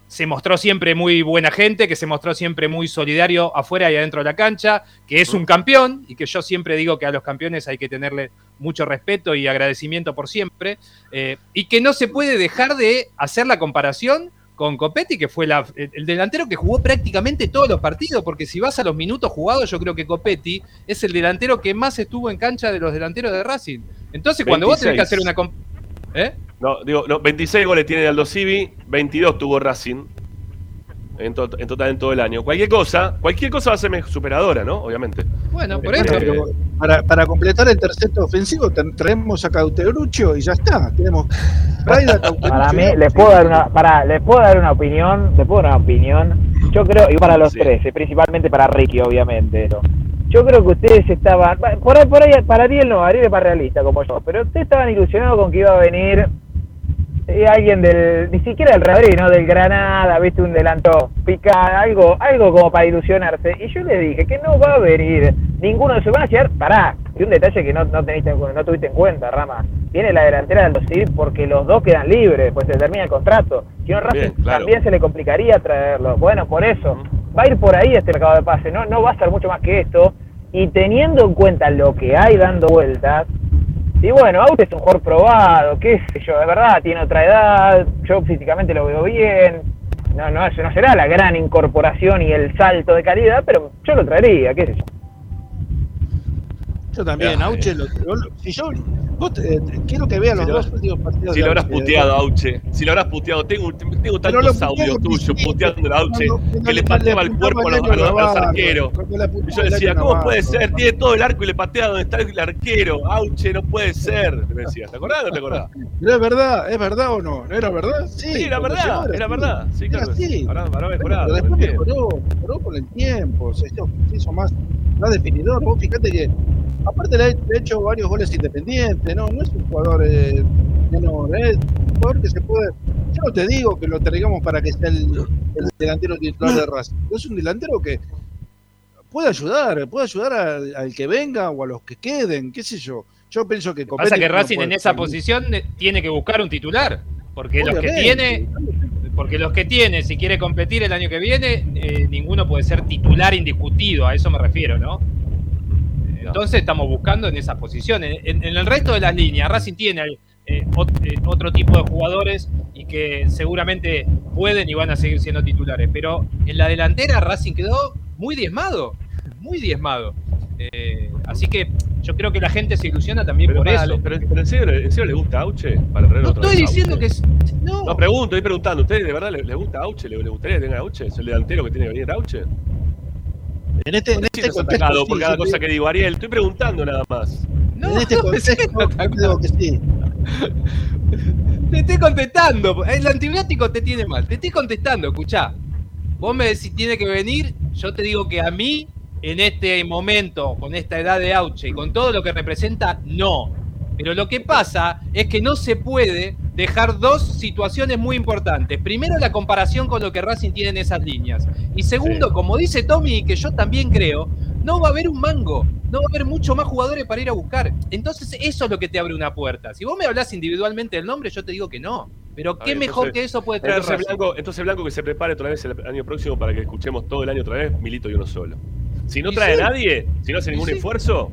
se mostró siempre muy buena gente, que se mostró siempre muy solidario afuera y adentro de la cancha, que es un campeón y que yo siempre digo que a los campeones hay que tenerle mucho respeto y agradecimiento por siempre, eh, y que no se puede dejar de hacer la comparación con Copetti, que fue la- el el delantero que jugó prácticamente todos los partidos, porque si vas a los minutos jugados, yo creo que Copetti es el delantero que más estuvo en cancha de los delanteros de Racing. Entonces, cuando vos tenés que 26. hacer una... comp- ¿Eh? No, digo, no, 26 goles tiene Aldo Civi, 22 tuvo Racing. En, to- en total en todo el año. Cualquier cosa, cualquier cosa va a ser superadora, ¿no? Obviamente. Bueno, por Eh, eso. eh, Para, para completar el terceto ofensivo traemos a Cauteruccio y ya está. Tenemos. Para mí, les puedo dar una, para, les puedo dar una opinión, les puedo dar una opinión. Yo creo, y para los tres, eh, principalmente para Ricky, obviamente. ¿no? Yo creo que ustedes estaban, por ahí, por ahí, para Ariel no, Ariel es más realista como yo, pero ustedes estaban ilusionados con que iba a venir eh, alguien del, ni siquiera del Madrid, ¿no? Del Granada, viste, un delanto picada, algo, algo como para ilusionarse. Y yo les dije que no va a venir ninguno de esos. Van a llegar, pará, y un detalle que no, no, teniste, no tuviste en cuenta, Rama. Viene la delantera del Civil porque los dos quedan libres, pues se termina el contrato. Si no, Bien, claro. también se le complicaría traerlo. Bueno, por eso, va a ir por ahí este mercado de pase, no, no va a ser mucho más que esto. Y teniendo en cuenta lo que hay dando vueltas, y bueno, Aute es un jugador probado, qué sé yo, de verdad, tiene otra edad, yo físicamente lo veo bien, no, no, no será la gran incorporación y el salto de calidad, pero yo lo traería, qué sé yo. Yo también, Ya, Auche, lo- lo- si yo vos, eh, quiero que vean Si los lo- dos partidos partidos Si lo habrás puteado, Auche. Si lo habrás puteado. Tengo, tengo tantos lo audios tuyos puteando a Auche que le pateaba el cuerpo a los, arqueros. Y yo decía, ¿cómo puede ser? Tiene todo el arco y le patea donde está el arquero. Auche, no puede ser. Me decía, ¿te acordás o no te acordás? Pero es verdad, ¿es verdad o no? ¿No era verdad? Sí, Sí, era verdad, era verdad. Sí, claro. así. Ahora, ahora Pero mejorado. después mejoró, mejoró con el tiempo, se hizo, se hizo más, más definidor. Vos fíjate que, aparte le ha, hecho varios goles independientes, ¿no? No es un jugador eh, menor, es un jugador que se puede. Yo no te digo que lo traigamos para que sea el, el delantero titular de Racing, es un delantero que puede ayudar, puede ayudar al, al que venga o a los que queden, qué sé yo. Yo pienso que Pasa que Racing en esa posición eh, tiene que buscar un titular. Porque los que tiene, porque los que tiene, si quiere competir el año que viene, eh, ninguno puede ser titular indiscutido, a eso me refiero, ¿no? Entonces estamos buscando en esa posición. En, en- en el resto de las líneas, Racing tiene eh, eh, otro tipo de jugadores y que seguramente pueden y van a seguir siendo titulares. Pero en la delantera Racing quedó muy diezmado, muy diezmado. Eh, así que yo creo que la gente se ilusiona también Pero, por eso. pero, pero ¿en, serio, ¿en serio le gusta Auche? Para No estoy vez diciendo Auche? que no. No, pregunto, estoy preguntando. ¿A ustedes de verdad les, les gusta Auche? ¿Le, le gustaría que tenga Auche? ¿Es el delantero que tiene que venir Auche? En este, en este contexto, atacado sí, por cada cosa que digo, Ariel. Estoy preguntando nada más. No, en este contexto, digo que sí. Te estoy contestando. El antibiótico te tiene mal. Te estoy contestando, escuchá. Vos me decís tiene que venir. Yo te digo que a mí, en este momento, con esta edad de Auche y con todo lo que representa, no. Pero lo que pasa es que no se puede dejar dos situaciones muy importantes. Primero, la comparación con lo que Racing tiene en esas líneas. Y segundo, como dice Tommy, y que yo también creo, no va a haber un mango. No va a haber mucho más jugadores para ir a buscar. Entonces, eso es lo que te abre una puerta. Si vos me hablas individualmente del nombre, yo te digo que no. Pero qué mejor entonces- que eso puede traer Entonces Racing. Blanco, entonces Blanco que se prepare otra vez el año próximo para que escuchemos todo el año otra vez Milito y uno solo. Si no trae sí. a nadie, si no hace ningún sí. esfuerzo,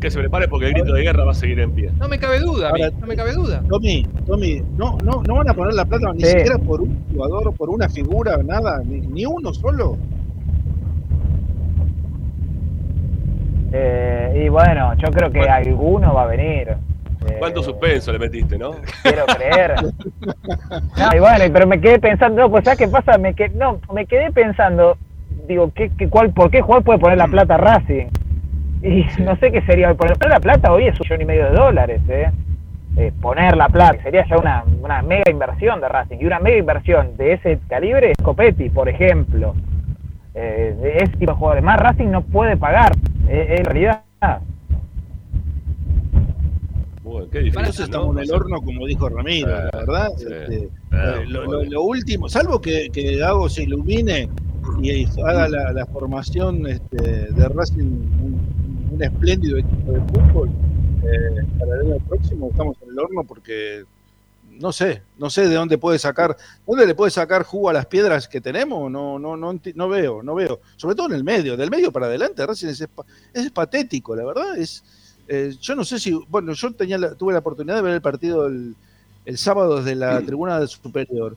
que se prepare porque el grito de guerra va a seguir en pie. No me cabe duda, Ahora- no me cabe duda. Tommy, Tommy, no, no, no van a poner la plata ni Sí. siquiera por un jugador, por una figura, nada, ni, ni uno solo. Eh, y bueno, yo creo que alguno va a venir. Eh, ¿Cuánto suspenso le metiste, no? Quiero creer. No, y bueno, pero me quedé pensando, no, pues ¿sabes qué pasa? Me quedé, no, me quedé pensando, digo, ¿qué, qué, cuál, ¿por qué jugador puede poner la plata a Racing? Y no sé qué sería, poner la plata hoy es un millón y medio de dólares, ¿eh? Eh, poner la plata, sería ya una, una mega inversión de Racing. Y una mega inversión de ese calibre es Copetti, por ejemplo. Eh, de ese tipo de jugadores. Más Racing no puede pagar, eh, en realidad. Bueno, qué difícil. Entonces estamos ¿no? en el horno, como dijo Ramiro, Ah, la verdad. sí. este, Ah, eh, lo, lo- lo último, salvo que, que Gago se ilumine y, y haga la, la formación este, de Racing, un, espléndido equipo de fútbol, eh, para el año próximo estamos en el horno porque no sé, no sé de dónde puede sacar, dónde le puede sacar jugo a las piedras que tenemos, no, no, no, no veo, no veo. Sobre todo en el medio, del medio para adelante, Racing es, es patético, la verdad. Es, eh, yo no sé si, bueno, yo tenía la- tuve la oportunidad de ver el partido el, el sábado desde la tribuna del superior.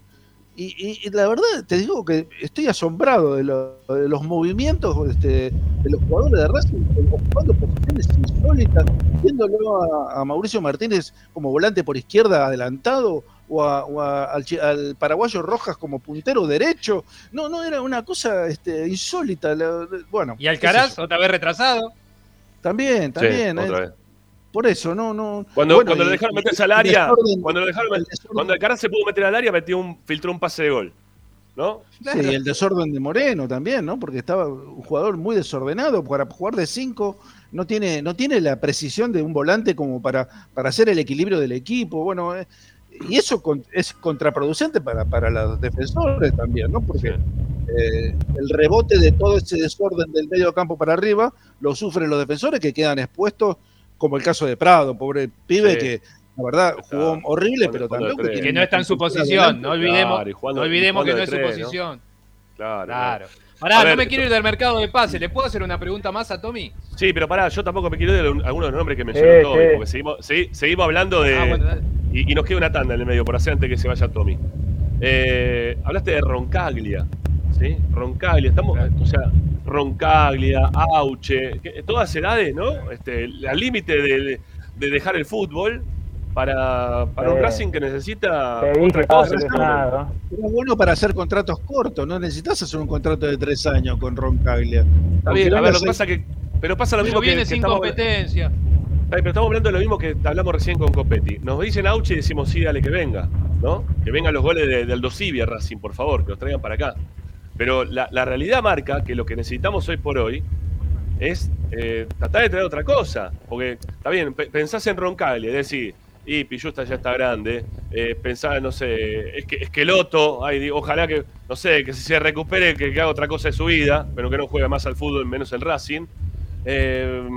Y, y- y la verdad, te digo que estoy asombrado de, lo- de los movimientos este, de los jugadores de Racing ocupando posiciones insólitas, viéndolo a, a Mauricio Martínez como volante por izquierda adelantado o, a- o a- al, paraguayo Rojas como puntero derecho. No, no, era una cosa este, insólita. la- bueno, Y Alcaraz, yo. otra vez retrasado. También, también. Sí, otra eh, vez. Por eso, no, no. Cuando, Bueno, cuando y- lo dejaron meterse el al área, desorden- cuando lo dejaron met- cuando Alcaraz se pudo meter al área, metió un, filtró un pase de gol. ¿No? Sí, y el desorden de Moreno también, ¿no? Porque estaba un jugador muy desordenado. Para jugar de cinco no tiene, no tiene la precisión de un volante como para, para hacer el equilibrio del equipo. Bueno, eh, y eso con- es contraproducente para, para los defensores también, ¿no? Porque eh, el rebote de todo ese desorden del medio campo para arriba lo sufren los defensores que quedan expuestos, como el caso de Prado, pobre pibe Sí. que la verdad jugó horrible, jugando- pero jugando también tres. Que no está en su posición, no olvidemos, Claro, y jugando- no, olvidemos que no es su posición. Claro. Claro. claro. Pará, ver, no me quiero ir del mercado de pase. ¿Le puedo hacer una pregunta más a Tommy? Sí, pero pará, yo tampoco me quiero ir de un- algunos de los nombres que mencionó Tommy, porque seguimos, segui- seguimos hablando de. Ah, bueno, dale. y, y nos queda una tanda en el medio por hacer antes que se vaya Tommy. Eh, hablaste de Roncaglia, ¿sí? Roncaglia, estamos, o sea, Roncaglia, Auche, que- todas edades, ¿no? Este, al límite de, de dejar el fútbol para, para un Sí. Racing que necesita Te otra dije, cosa. lesionado. Era bueno para hacer contratos cortos, no necesitas hacer un contrato de tres años con Roncaglia. Está bien, a ver, lo que pasa que. Pero pasa lo Pero mismo que, viene que sin estamos- competencia. Pero estamos hablando de lo mismo que hablamos recién con Copetti. Nos dicen Auche y decimos sí, dale que venga, ¿no? Que vengan los goles de, del Dosivia Racing, por favor, que los traigan para acá. Pero la, realidad marca que lo que necesitamos hoy por hoy es eh, tratar de traer otra cosa. Porque, está bien, pe- pensás en Roncaglia, decís, y Pillusta ya está grande, eh, pensás, no sé, es que Esqueloto, ay, digo, ojalá que, no sé, que se recupere, que, que haga otra cosa de su vida, pero que no juegue más al fútbol, menos el Racing. Eh,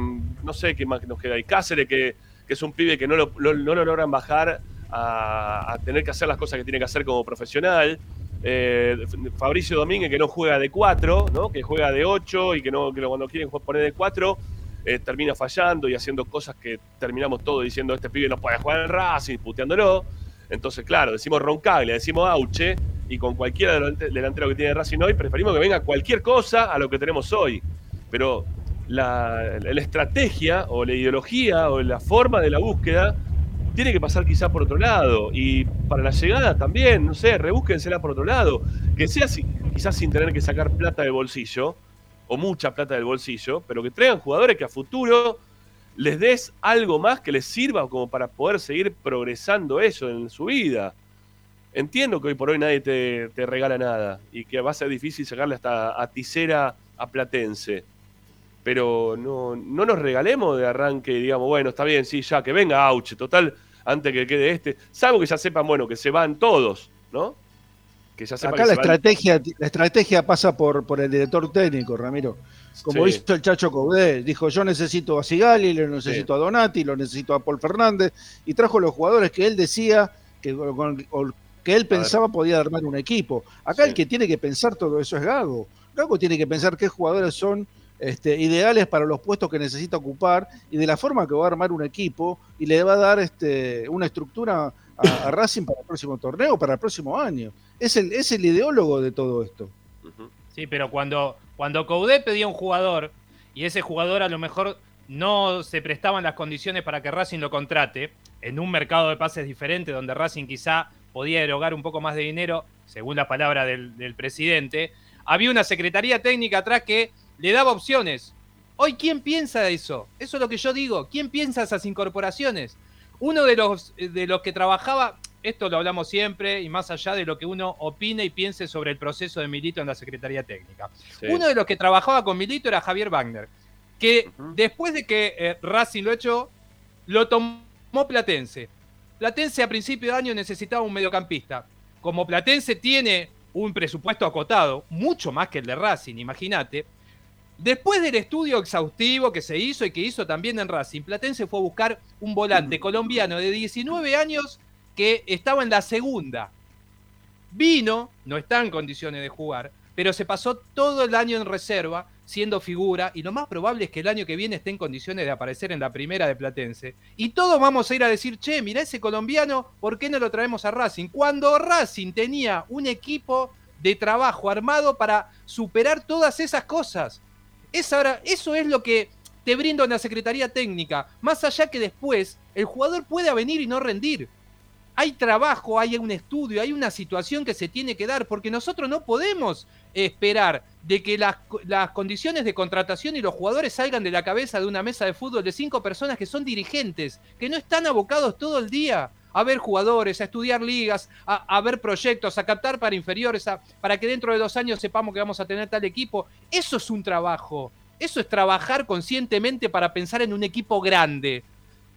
no sé qué más nos queda ahí. Cáceres, que, que es un pibe que no lo, lo- no lo logran bajar a tener que hacer las cosas que tiene que hacer como profesional. Eh, Fabricio Domínguez, que no juega de 4, ¿no? que juega de 8 y que, no, cuando quieren poner de 4 eh, termina fallando y haciendo cosas que terminamos todos diciendo este pibe no puede jugar en Racing, puteándolo. Entonces, claro, decimos Roncaglia, decimos Auche, y con cualquiera delante- delantero que tiene Racing hoy, preferimos que venga cualquier cosa a lo que tenemos hoy. Pero la, la estrategia o la ideología o la forma de la búsqueda tiene que pasar quizá por otro lado. Y para la llegada también, no sé, rebúsquensela por otro lado. Que sea quizás sin tener que sacar plata del bolsillo, o mucha plata del bolsillo, pero que traigan jugadores que a futuro les des algo más que les sirva como para poder seguir progresando eso en su vida. Entiendo que hoy por hoy nadie te, te regala nada y que va a ser difícil sacarle hasta a Ticera a Platense. Pero no, no nos regalemos de arranque y digamos, bueno, está bien, sí, ya, que venga Auche, total, antes que quede este. Salvo que ya sepan, bueno, que se van todos, ¿no? Que ya sepan Acá que la se van- estrategia, la estrategia pasa por, por el director técnico, Ramiro. Como Sí. hizo el Chacho Caudé, dijo yo necesito a Sigali, lo necesito a Donati, lo necesito a Paul Fernández, y trajo los jugadores que él decía que, con- que él pensaba podía armar un equipo. Acá el que tiene que pensar todo eso es Gago. Gago tiene que pensar qué jugadores son este, ideales para los puestos que necesita ocupar y de la forma que va a armar un equipo y le va a dar este, una estructura a, a Racing para el próximo torneo, para el próximo año. Es el, es el ideólogo de todo esto. Sí, pero cuando, cuando Coudet pedía un jugador y ese jugador a lo mejor no se prestaban las condiciones para que Racing lo contrate, en un mercado de pases diferente donde Racing quizá podía erogar un poco más de dinero, según la palabra del, del presidente, había una secretaría técnica atrás que le daba opciones. Hoy, ¿quién piensa eso? Eso es lo que yo digo. ¿Quién piensa esas incorporaciones? Uno de los, de los que trabajaba, esto lo hablamos siempre, y más allá de lo que uno opine y piense sobre el proceso de Milito en la Secretaría Técnica. Sí. Uno de los que trabajaba con Milito era Javier Wagner, que después de que eh, Racing lo echó, lo tomó Platense. Platense a principio de año necesitaba un mediocampista. Como Platense tiene un presupuesto acotado, mucho más que el de Racing, imagínate. Después del estudio exhaustivo que se hizo y que hizo también en Racing, Platense fue a buscar un volante colombiano de 19 años que estaba en la segunda. Vino, no está en condiciones de jugar, pero se pasó todo el año en reserva siendo figura y lo más probable es que el año que viene esté en condiciones de aparecer en la primera de Platense. Y todos vamos a ir a decir, che, mira ese colombiano, ¿por qué no lo traemos a Racing? Cuando Racing tenía un equipo de trabajo armado para superar todas esas cosas. Es ahora, eso es lo que te brinda una Secretaría Técnica, más allá que después el jugador pueda venir y no rendir. Hay trabajo, hay un estudio, hay una situación que se tiene que dar, porque nosotros no podemos esperar de que las, las, condiciones de contratación y los jugadores salgan de la cabeza de una mesa de fútbol de cinco personas que son dirigentes, que no están abocados todo el día a ver jugadores, a estudiar ligas, a, ver proyectos, a captar para inferiores, a, para que dentro de dos años sepamos que vamos a tener tal equipo. Eso es un trabajo. Eso es trabajar conscientemente para pensar en un equipo grande.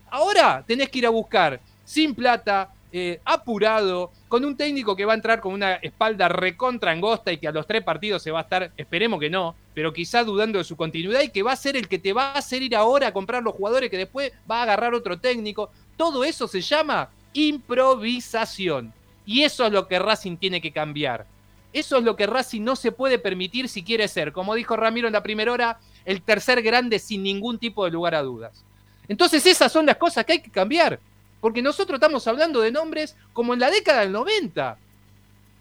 Ahora tenés que ir a buscar sin plata, eh, apurado, con un técnico que va a entrar con una espalda recontra angosta y que a los tres partidos se va a estar, esperemos que no, pero quizá dudando de su continuidad y que va a ser el que te va a hacer ir ahora a comprar los jugadores que después va a agarrar otro técnico. Todo eso se llama improvisación. Y eso es lo que Racing tiene que cambiar. Eso es lo que Racing no se puede permitir si quiere ser, como dijo Ramiro en la primera hora, el tercer grande sin ningún tipo de lugar a dudas. Entonces esas son las cosas que hay que cambiar. Porque nosotros estamos hablando de nombres como en la década del 90.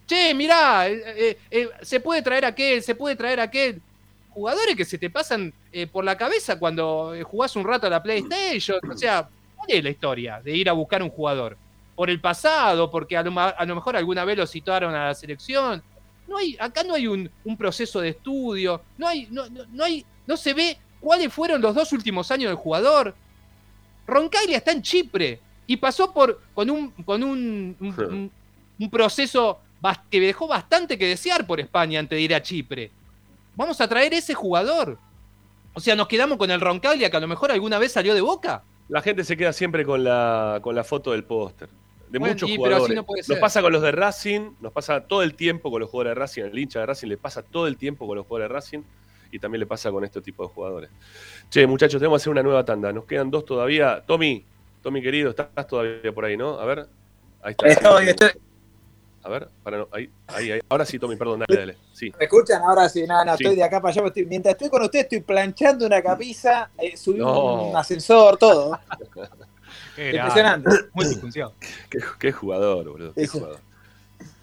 Che, mirá, eh, eh, eh, se puede traer aquel, se puede traer aquel. Jugadores que se te pasan por la cabeza cuando jugás un rato a la PlayStation. O sea, ¿cuál es la historia de ir a buscar un jugador? Por el pasado, porque a lo, a lo mejor alguna vez lo citaron a la selección. No hay, acá no hay un, un proceso de estudio, no hay, no, no, no hay, no se ve cuáles fueron los dos últimos años del jugador. Roncaglia está en Chipre, y pasó por con un, con un, un, un proceso que dejó bastante que desear por España antes de ir a Chipre. Vamos a traer ese jugador. O sea, nos quedamos con el Roncaglia que a lo mejor alguna vez salió de boca. La gente se queda siempre con la, con la foto del póster. De Bueno, muchos y- pero así jugadores. no puede nos pasa con los de Racing, nos pasa todo el tiempo con los jugadores de Racing. El hincha de Racing le pasa todo el tiempo con los jugadores de Racing y también le pasa con este tipo de jugadores. Che, muchachos, tenemos que hacer una nueva tanda. Nos quedan dos todavía. Tommy, Tommy querido, estás todavía por ahí, ¿no? A ver. Ahí está. Estoy, estoy. A ver, para no- ahí, ahí, ahí. Ahora sí, Tommy, perdón, dale, dale. Sí. ¿Me escuchan? Ahora sí, no, no, Sí. estoy de acá para allá. estoy- mientras estoy con usted, estoy planchando una camisa, eh, subí No. un ascensor, todo. Era Impresionante. multifunción. Qué, qué jugador, boludo. Qué Eso. jugador.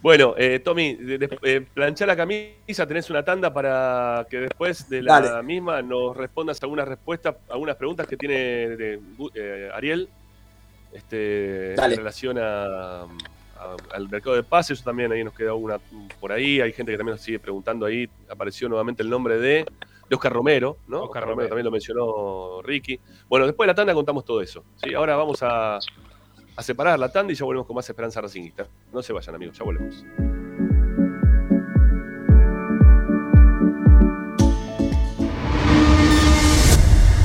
Bueno, eh, Tommy, de- de- eh, planchá la camisa, tenés una tanda para que después de la Dale. misma nos respondas algunas respuestas, algunas preguntas que tiene de- eh, Ariel este, Dale. en relación a, a- al mercado de pases. Eso también ahí nos queda una por ahí. Hay gente que también nos sigue preguntando ahí. Apareció nuevamente el nombre de, de Oscar Romero, ¿no? Oscar, Romero, Romero. también lo mencionó Ricky. Bueno, después de la tanda contamos todo eso. ¿sí? Ahora vamos a, a separar la tanda y ya volvemos con más Esperanza Racingista. No se vayan, amigos, ya volvemos.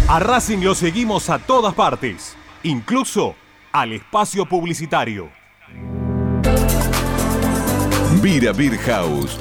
A Racing lo seguimos a todas partes, incluso al espacio publicitario. Vira Beer House.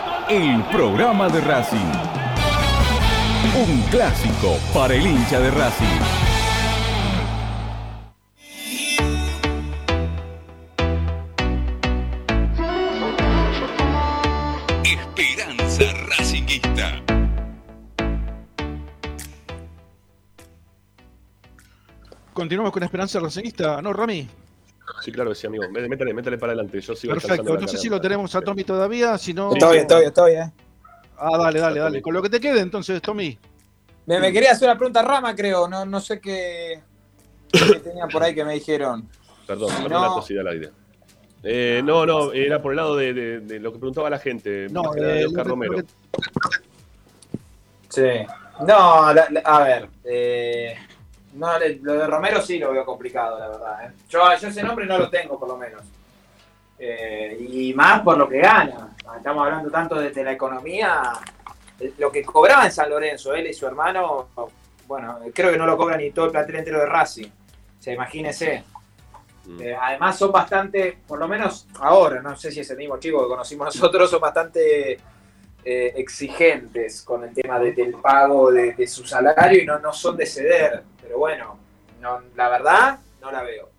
el programa de Racing. Un clásico para el hincha de Racing. Esperanza Racinguista. Continuamos con Esperanza Racinguista, ¿no, Rami? Sí, claro que sí, amigo. Mé- Métale, métale para adelante. Yo sigo Perfecto, no sé si lo tenemos a Tommy todavía, si no... Está bien, está bien, está bien. Ah, dale, dale, dale. Con lo que te quede entonces, Tommy. Me, me quería hacer una pregunta rama, creo. No, no sé qué, qué tenían por ahí que me dijeron. Perdón, Si perdón la no- tosida al aire. Eh, no, no, era por el lado de, de- de lo que preguntaba la gente. No, de eh, Oscar Romero. que- Sí. No, la- la- a ver. eh, no, lo de Romero sí lo veo complicado, la verdad. ¿eh? Yo, yo ese nombre no lo tengo, por lo menos. Eh, y más por lo que gana. Estamos hablando tanto de, de la economía. Lo que cobraba en San Lorenzo, él y su hermano, bueno, creo que no lo cobra ni todo el plantel entero de Racing. O sea, imagínese. Eh, además son bastante, por lo menos ahora, no sé si es el mismo chico que conocimos nosotros, son bastante eh, exigentes con el tema de- del pago de, de su salario y no, no son de ceder. Pero bueno, no, la verdad no la veo.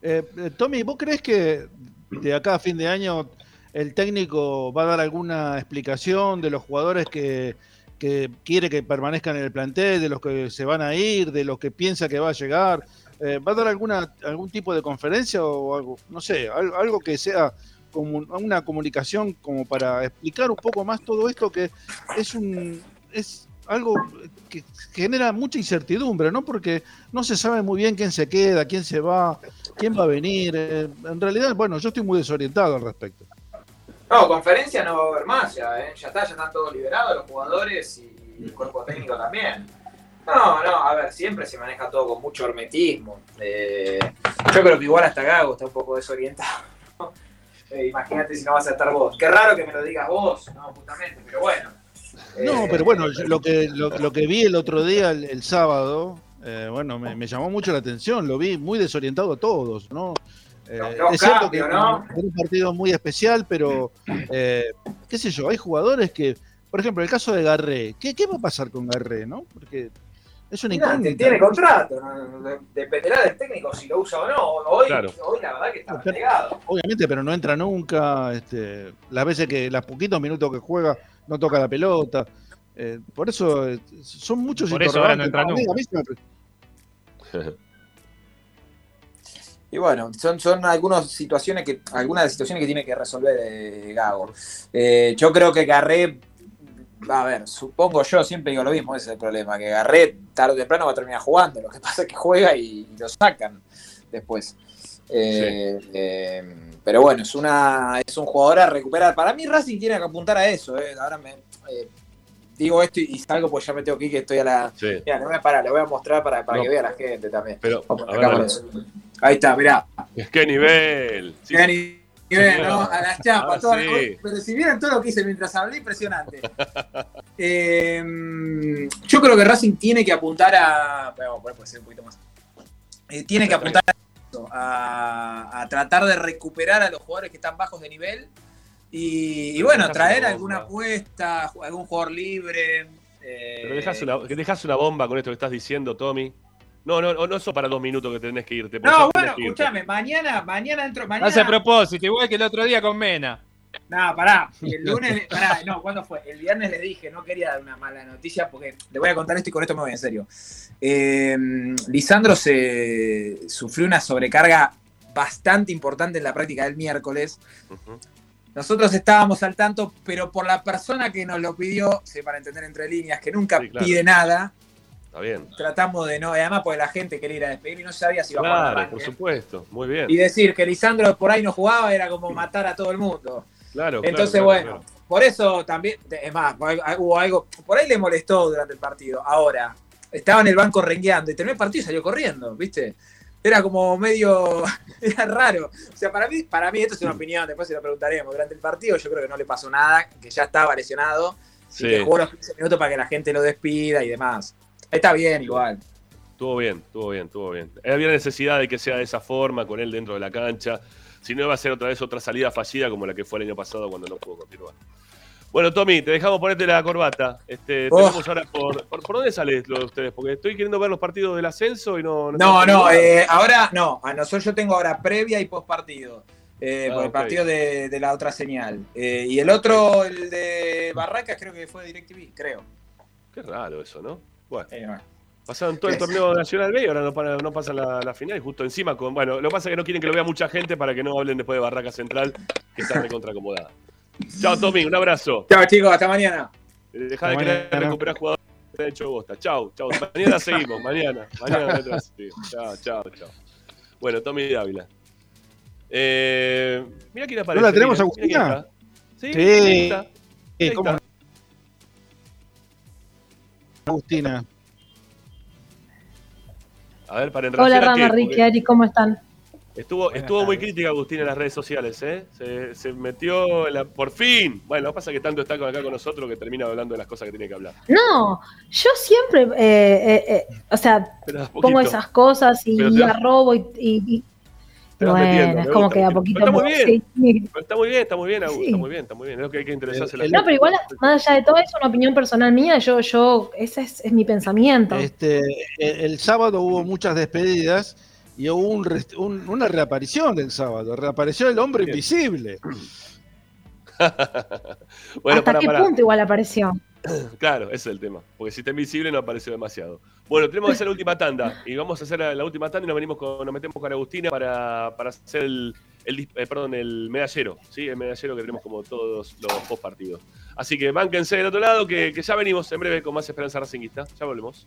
Eh, eh, Tommy, ¿vos crees que de acá a fin de año el técnico va a dar alguna explicación de los jugadores que, que quiere que permanezcan en el plantel, de los que se van a ir, de los que piensa que va a llegar? Eh, ¿Va a dar alguna algún tipo de conferencia o algo? No sé, al- algo que sea comu- una comunicación como para explicar un poco más todo esto que es un es algo que genera mucha incertidumbre, ¿no? Porque no se sabe muy bien quién se queda, quién se va, quién va a venir. Eh, En realidad, bueno, yo estoy muy desorientado al respecto. No, conferencia no va a haber más ya, ¿eh? Ya está, ya están todos liberados los jugadores y el cuerpo técnico también. No, no, a ver, siempre se maneja todo con mucho hermetismo. Eh, yo creo que igual hasta Gago está un poco desorientado. Eh, Imagínate si no vas a estar vos. Qué raro que me lo digas vos, no, justamente, pero bueno. No, Eh, pero bueno, yo lo que, lo, lo que vi el otro día, el, el sábado, eh, bueno, me, me llamó mucho la atención, lo vi muy desorientado a todos, ¿no? Eh, es cierto que ¿no? un partido muy especial, pero eh, qué sé yo, hay jugadores que, por ejemplo, el caso de Garré, ¿qué, qué va a pasar con Garré, no? Porque es una Mirá, incógnita. tiene contrato, ¿no? De- dependerá del técnico si lo usa o no. Hoy, Claro. hoy la verdad que está pegado. Obviamente, pero no entra nunca. Este, las veces que, las poquitos minutos que juega, no toca la pelota. Eh, por eso eh, son muchos Por eso ahora no entra Y bueno, son, son algunas situaciones que, algunas de las situaciones que tiene que resolver eh, Gago. Eh, yo creo que Garré, a ver, supongo yo, siempre digo lo mismo, ese es el problema, que Garré tarde o temprano va a terminar jugando. Lo que pasa es que juega y, y lo sacan después. Eh, eh, pero bueno, es una es un jugador a recuperar. Para mí Racing tiene que apuntar a eso. eh. Ahora me eh, digo esto y, y salgo porque ya me tengo que ir, que estoy a la... Sí. Mira, le voy a parar, le voy a mostrar para, para No. que vea la gente también. Pero, Vamos, a acá ver, eso. Ahí está, mirá. ¿Qué nivel? Sí, Qué nivel, ¿no? A las chapas. Ah, todas- sí. Pero si vieron todo lo que hice mientras hablé, impresionante. Eh, yo creo que Racing tiene que apuntar a. Vamos a poner, puede ser un poquito más. Eh, tiene que apuntar a, a, a tratar de recuperar a los jugadores que están bajos de nivel. Y, y bueno, traer una alguna apuesta, algún jugador libre. eh, Pero dejás una, que dejás una bomba con esto que estás diciendo, Tommy. No, no, no, no eso para dos minutos que tenés que irte. No, bueno, escúchame, mañana, mañana entro. Mañana, Hace propósito, igual que el otro día con Mena. No, pará. El lunes, pará, no, ¿cuándo fue? El viernes le dije, no quería dar una mala noticia porque le voy a contar esto y con esto me voy en serio. Eh, Lisandro se sufrió una sobrecarga bastante importante en la práctica del miércoles. Nosotros estábamos al tanto, pero por la persona que nos lo pidió, sé para entender entre líneas, que nunca Sí, claro. pide nada, Está bien. tratamos de no, y además porque la gente quería ir a despedir y no sabía si iba a jugar Claro, por supuesto. Muy bien. Y decir que Lisandro por ahí no jugaba era como matar a todo el mundo. Claro, Entonces, claro, bueno, claro. por eso también, es más, hubo algo, por ahí le molestó durante el partido. Ahora, estaba en el banco rengueando y terminó el partido y salió corriendo, ¿viste? Era como medio, era raro. O sea, para mí, para mí esto es una opinión, después se lo preguntaremos. Durante el partido yo creo que no le pasó nada, que ya estaba lesionado Sí. y que jugó los 15 minutos para que la gente lo despida y demás. Está bien igual. Estuvo bien, estuvo bien, estuvo bien. Había necesidad de que sea de esa forma, con él dentro de la cancha. Si no, iba a ser otra vez otra salida fallida como la que fue el año pasado cuando no pudo continuar. Bueno, Tommy, te dejamos ponerte la corbata. Este, Oh. tenemos ahora por, por, ¿por dónde sale lo de ustedes? Porque estoy queriendo ver los partidos del ascenso y no. No, no, eh, ahora no. A nosotros yo tengo ahora previa y post partido. Eh, Ah, por el partido de, de la otra señal. Eh, y el otro, el de Barracas, creo que fue DirecTV, creo. Qué raro eso, ¿no? Bueno. Eh, bueno. Pasaron todo el torneo nacional B y ahora no, para- no pasa la, la final y justo encima con. Bueno, lo que pasa es que no quieren que lo vea mucha gente para que no hablen después de Barraca Central, que está recontra acomodada. Chao, Tommy, un abrazo. Chao, chicos, hasta mañana. Deja de Hasta querer mañana. recuperar jugadores que te han hecho bosta. Chao, chao. Mañana seguimos, mañana. Mañana. Chao, chao, chao. Bueno, Tommy Dávila. Eh, mira quién aparece. ¿No la tenemos, Agustina? Sí, Sí. ahí está. ¿cómo está. Agustina. A ver, para en Hola Rama, qué, Ricky, Ari, ¿cómo están? Estuvo, estuvo muy crítica Agustín en las redes sociales, ¿eh? Se, se metió en la- por fin. Bueno, lo que pasa es que tanto está con- acá con nosotros que termina hablando de las cosas que tiene que hablar. No, yo siempre, eh, eh, eh, o sea, pongo esas cosas y vas- arrobo y, y- Te vas bueno, metiendo, es me como gusta. que a Pero poquito. Está muy bien. sí. Pero está muy bien, está muy bien, Agus, Sí. está muy bien, está muy bien. Es lo que hay que interesarse la No, pero igual, más allá de todo, es una opinión personal mía. Yo, yo, ese es, es mi pensamiento. Este, el, el sábado hubo muchas despedidas y hubo un una reaparición del sábado. Reapareció el hombre invisible. Bueno, ¿Hasta para, qué para. punto igual apareció? Claro, ese es el tema. Porque si está invisible no apareció demasiado. Bueno, tenemos que hacer la última tanda. Y vamos a hacer la, última tanda y nos venimos con, nos metemos con Agustina para, para hacer el, el, eh, perdón, el medallero, ¿sí? El medallero que tenemos como todos los post partidos. Así que bánquense del otro lado, que, que ya venimos en breve con más Esperanza Racinguista. Ya volvemos.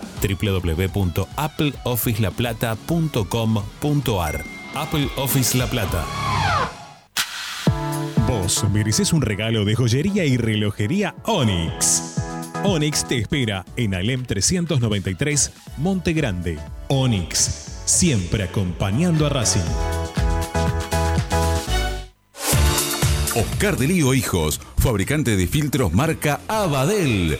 www.appleofficelaplata.com.ar. Apple Office La Plata. Vos mereces un regalo de joyería y relojería Onyx. Onyx te espera en Alem 393, Monte Grande. Onyx, siempre acompañando a Racing. Oscar de Lío Hijos, fabricante de filtros marca Abadel.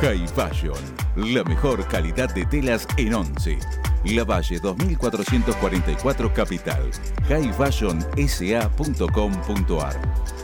High Fashion, la mejor calidad de telas en Once. La Valle 2444 Capital. highfashionsa.com.ar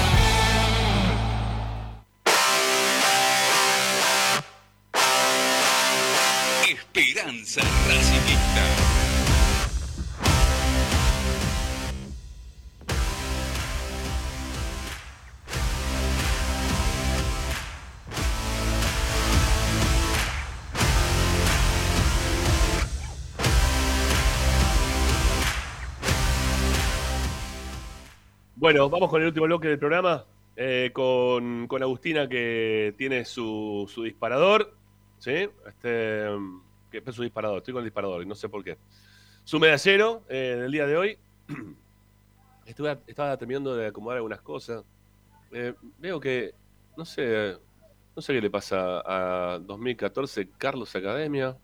Bueno, vamos con el último bloque del programa. eh, con, con Agustina que tiene su, su disparador. ¿Sí? Este, que es su disparador, estoy con el disparador y no sé por qué. Su medallero eh, del día de hoy. Estuve, estaba terminando de acomodar algunas cosas. Eh, veo que, no sé, no sé qué le pasa a 2014 Carlos Academia.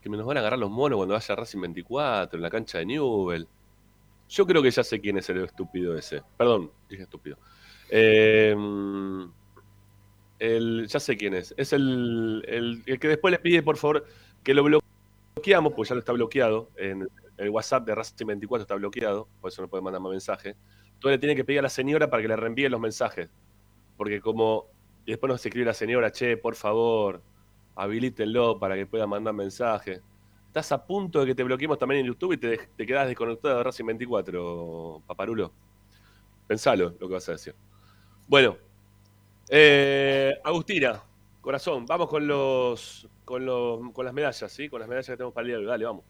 Que me nos van a agarrar los monos cuando vaya Racing 24 en la cancha de Newell. Yo creo que ya sé quién es el estúpido ese. Perdón, dije estúpido. Eh, ya sé quién es. Es el, el- que después le pide, por favor, que lo bloqueamos, porque ya lo está bloqueado. En el WhatsApp de Racing 24 está bloqueado, por eso no puede mandar más mensaje. Entonces le tiene que pedir a la señora para que le reenvíe los mensajes. porque como y después nos escribe la señora, che, por favor, habilítenlo para que pueda mandar mensaje. Estás a punto de que te bloqueemos también en YouTube y te, te quedas desconectado de Racing 24, paparulo. Pensalo lo que vas a decir. Bueno, eh, Agustina, corazón, vamos con los, con los con las medallas, ¿sí? Con las medallas que tenemos para el día de hoy. Dale, vamos.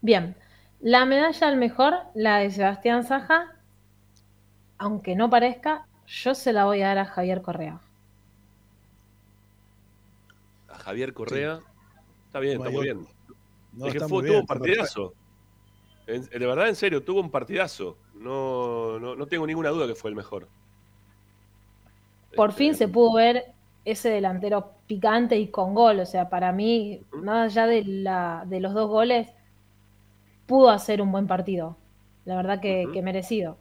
Bien, la medalla al mejor, la de Sebastián Saja, aunque no parezca, yo se la voy a dar a Javier Correa. A Javier Correa. Está bien, está muy bien. No, es que fue, tuvo un partidazo. En- de verdad, en serio, tuvo un partidazo. No, no, no tengo ninguna duda que fue el mejor. Por fin se pudo ver ese delantero picante y con gol. O sea, para mí, más allá de, la, de los dos goles, pudo hacer un buen partido. La verdad que, que merecido.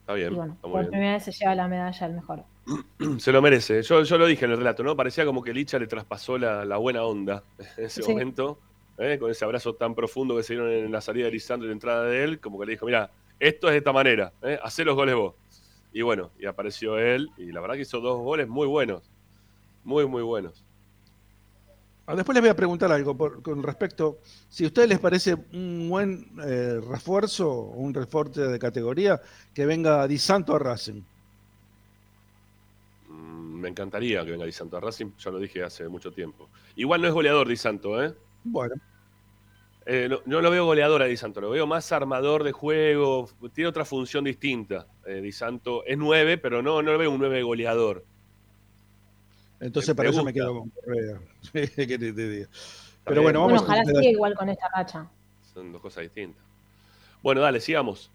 Está bien, Y bueno, está muy por bien. primera vez se lleva la medalla al mejor. Se lo merece. Yo, yo lo dije en el relato, ¿no? Parecía como que Licha le traspasó la, la buena onda en ese Sí. momento, ¿eh? con ese abrazo tan profundo que se dieron en la salida de Lisandro y la entrada de él, como que le dijo, mira, esto es de esta manera, ¿eh? hacé los goles vos. Y bueno, y apareció él, y la verdad que hizo dos goles muy buenos. Muy, muy buenos. Ah, Después les voy a preguntar algo por- con respecto, si a ustedes les parece un buen eh, refuerzo, un refuerzo de categoría, que venga Di Santo a Racing. Mm, Me encantaría que venga Di Santo a Racing, ya lo dije hace mucho tiempo. Igual no es goleador Di Santo, ¿eh? Bueno, Eh, no, no lo veo goleador a Di Santo, lo veo más armador de juego, tiene otra función distinta. Eh, Di Santo es 9, pero no, no lo veo un 9 goleador. entonces Me para eso me quedo con Pero bueno, Bueno, vamos ojalá a siga igual con esta racha. Son dos cosas distintas. Bueno, dale, sigamos.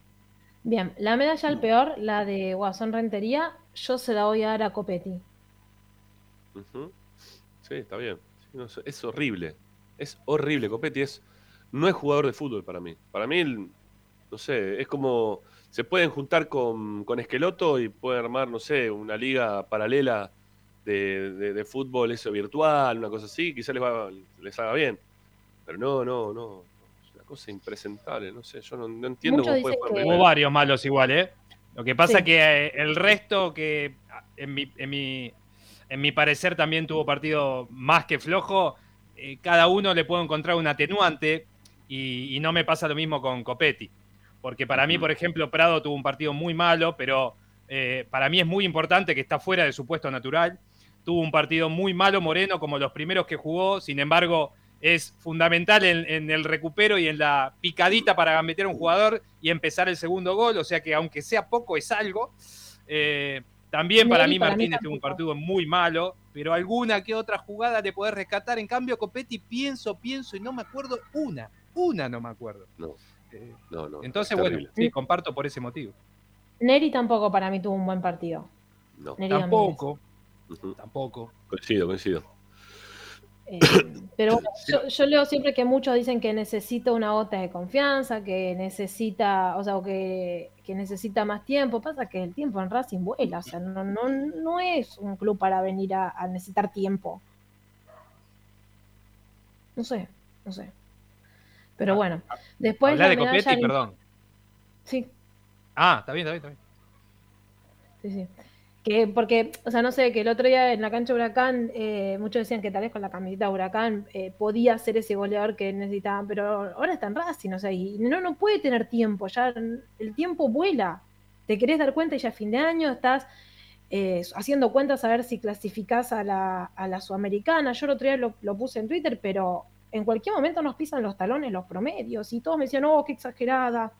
Bien, la medalla al peor, la de Guasón Rentería, yo se la voy a dar a Copetti. Sí, está bien. Sí, no sé, es horrible. Es horrible. Copetti es, no es jugador de fútbol para mí. Para mí, no sé, es como. Se pueden juntar con, con Esqueloto y pueden armar, no sé, una liga paralela de, de- de fútbol, eso virtual, una cosa así. Quizás les, va- les haga bien. Pero no, no, no. Es una cosa impresentable. No sé, yo no, no entiendo cómo puede que-. Hubo varios malos igual, ¿eh? Lo que pasa Sí. que eh, el resto que en mi, en mi, en mi parecer también tuvo partido más que flojo, eh, cada uno le puedo encontrar un atenuante y, y no me pasa lo mismo con Copetti. Porque para mí, por ejemplo, Prado tuvo un partido muy malo, pero eh, para mí es muy importante que está fuera de su puesto natural. Tuvo un partido muy malo Moreno, como los primeros que jugó, sin embargo, es fundamental en, en el recupero y en la picadita para meter a un jugador y empezar el segundo gol. O sea que, aunque sea poco, es algo. Eh, también para Neri, mí para mí Martínez tuvo un partido muy malo, pero alguna que otra jugada de poder rescatar. En cambio, Copetti pienso, pienso y no me acuerdo una. Una no me acuerdo. No, Eh, no, no. entonces, es bueno, sí, comparto por ese motivo. Neri tampoco para mí tuvo un buen partido. No. Neri. Tampoco, tampoco. Coincido, coincido. Eh, pero bueno, yo, yo leo siempre que muchos dicen que necesita una gota de confianza, que necesita, o sea, o que, que necesita más tiempo. Pasa que el tiempo en Racing vuela, o sea, no, no, no es un club para venir a, a necesitar tiempo. No sé, no sé. Pero bueno, después Habla la de Copetti, perdón. Sí, Ah, está bien, está bien, está bien. Sí, sí. Que, porque, o sea, no sé, que el otro día en la cancha Huracán, eh, muchos decían que tal vez con la camiseta Huracán eh, podía ser ese goleador que necesitaban, pero ahora está en Racing, o sea, y no, no puede tener tiempo, ya el tiempo vuela. Te querés dar cuenta y ya a fin de año estás eh, haciendo cuentas a ver si clasificás a la, a la Sudamericana. Yo el otro día lo, lo puse en Twitter, pero en cualquier momento nos pisan los talones los promedios y todos me decían, oh, qué exagerada.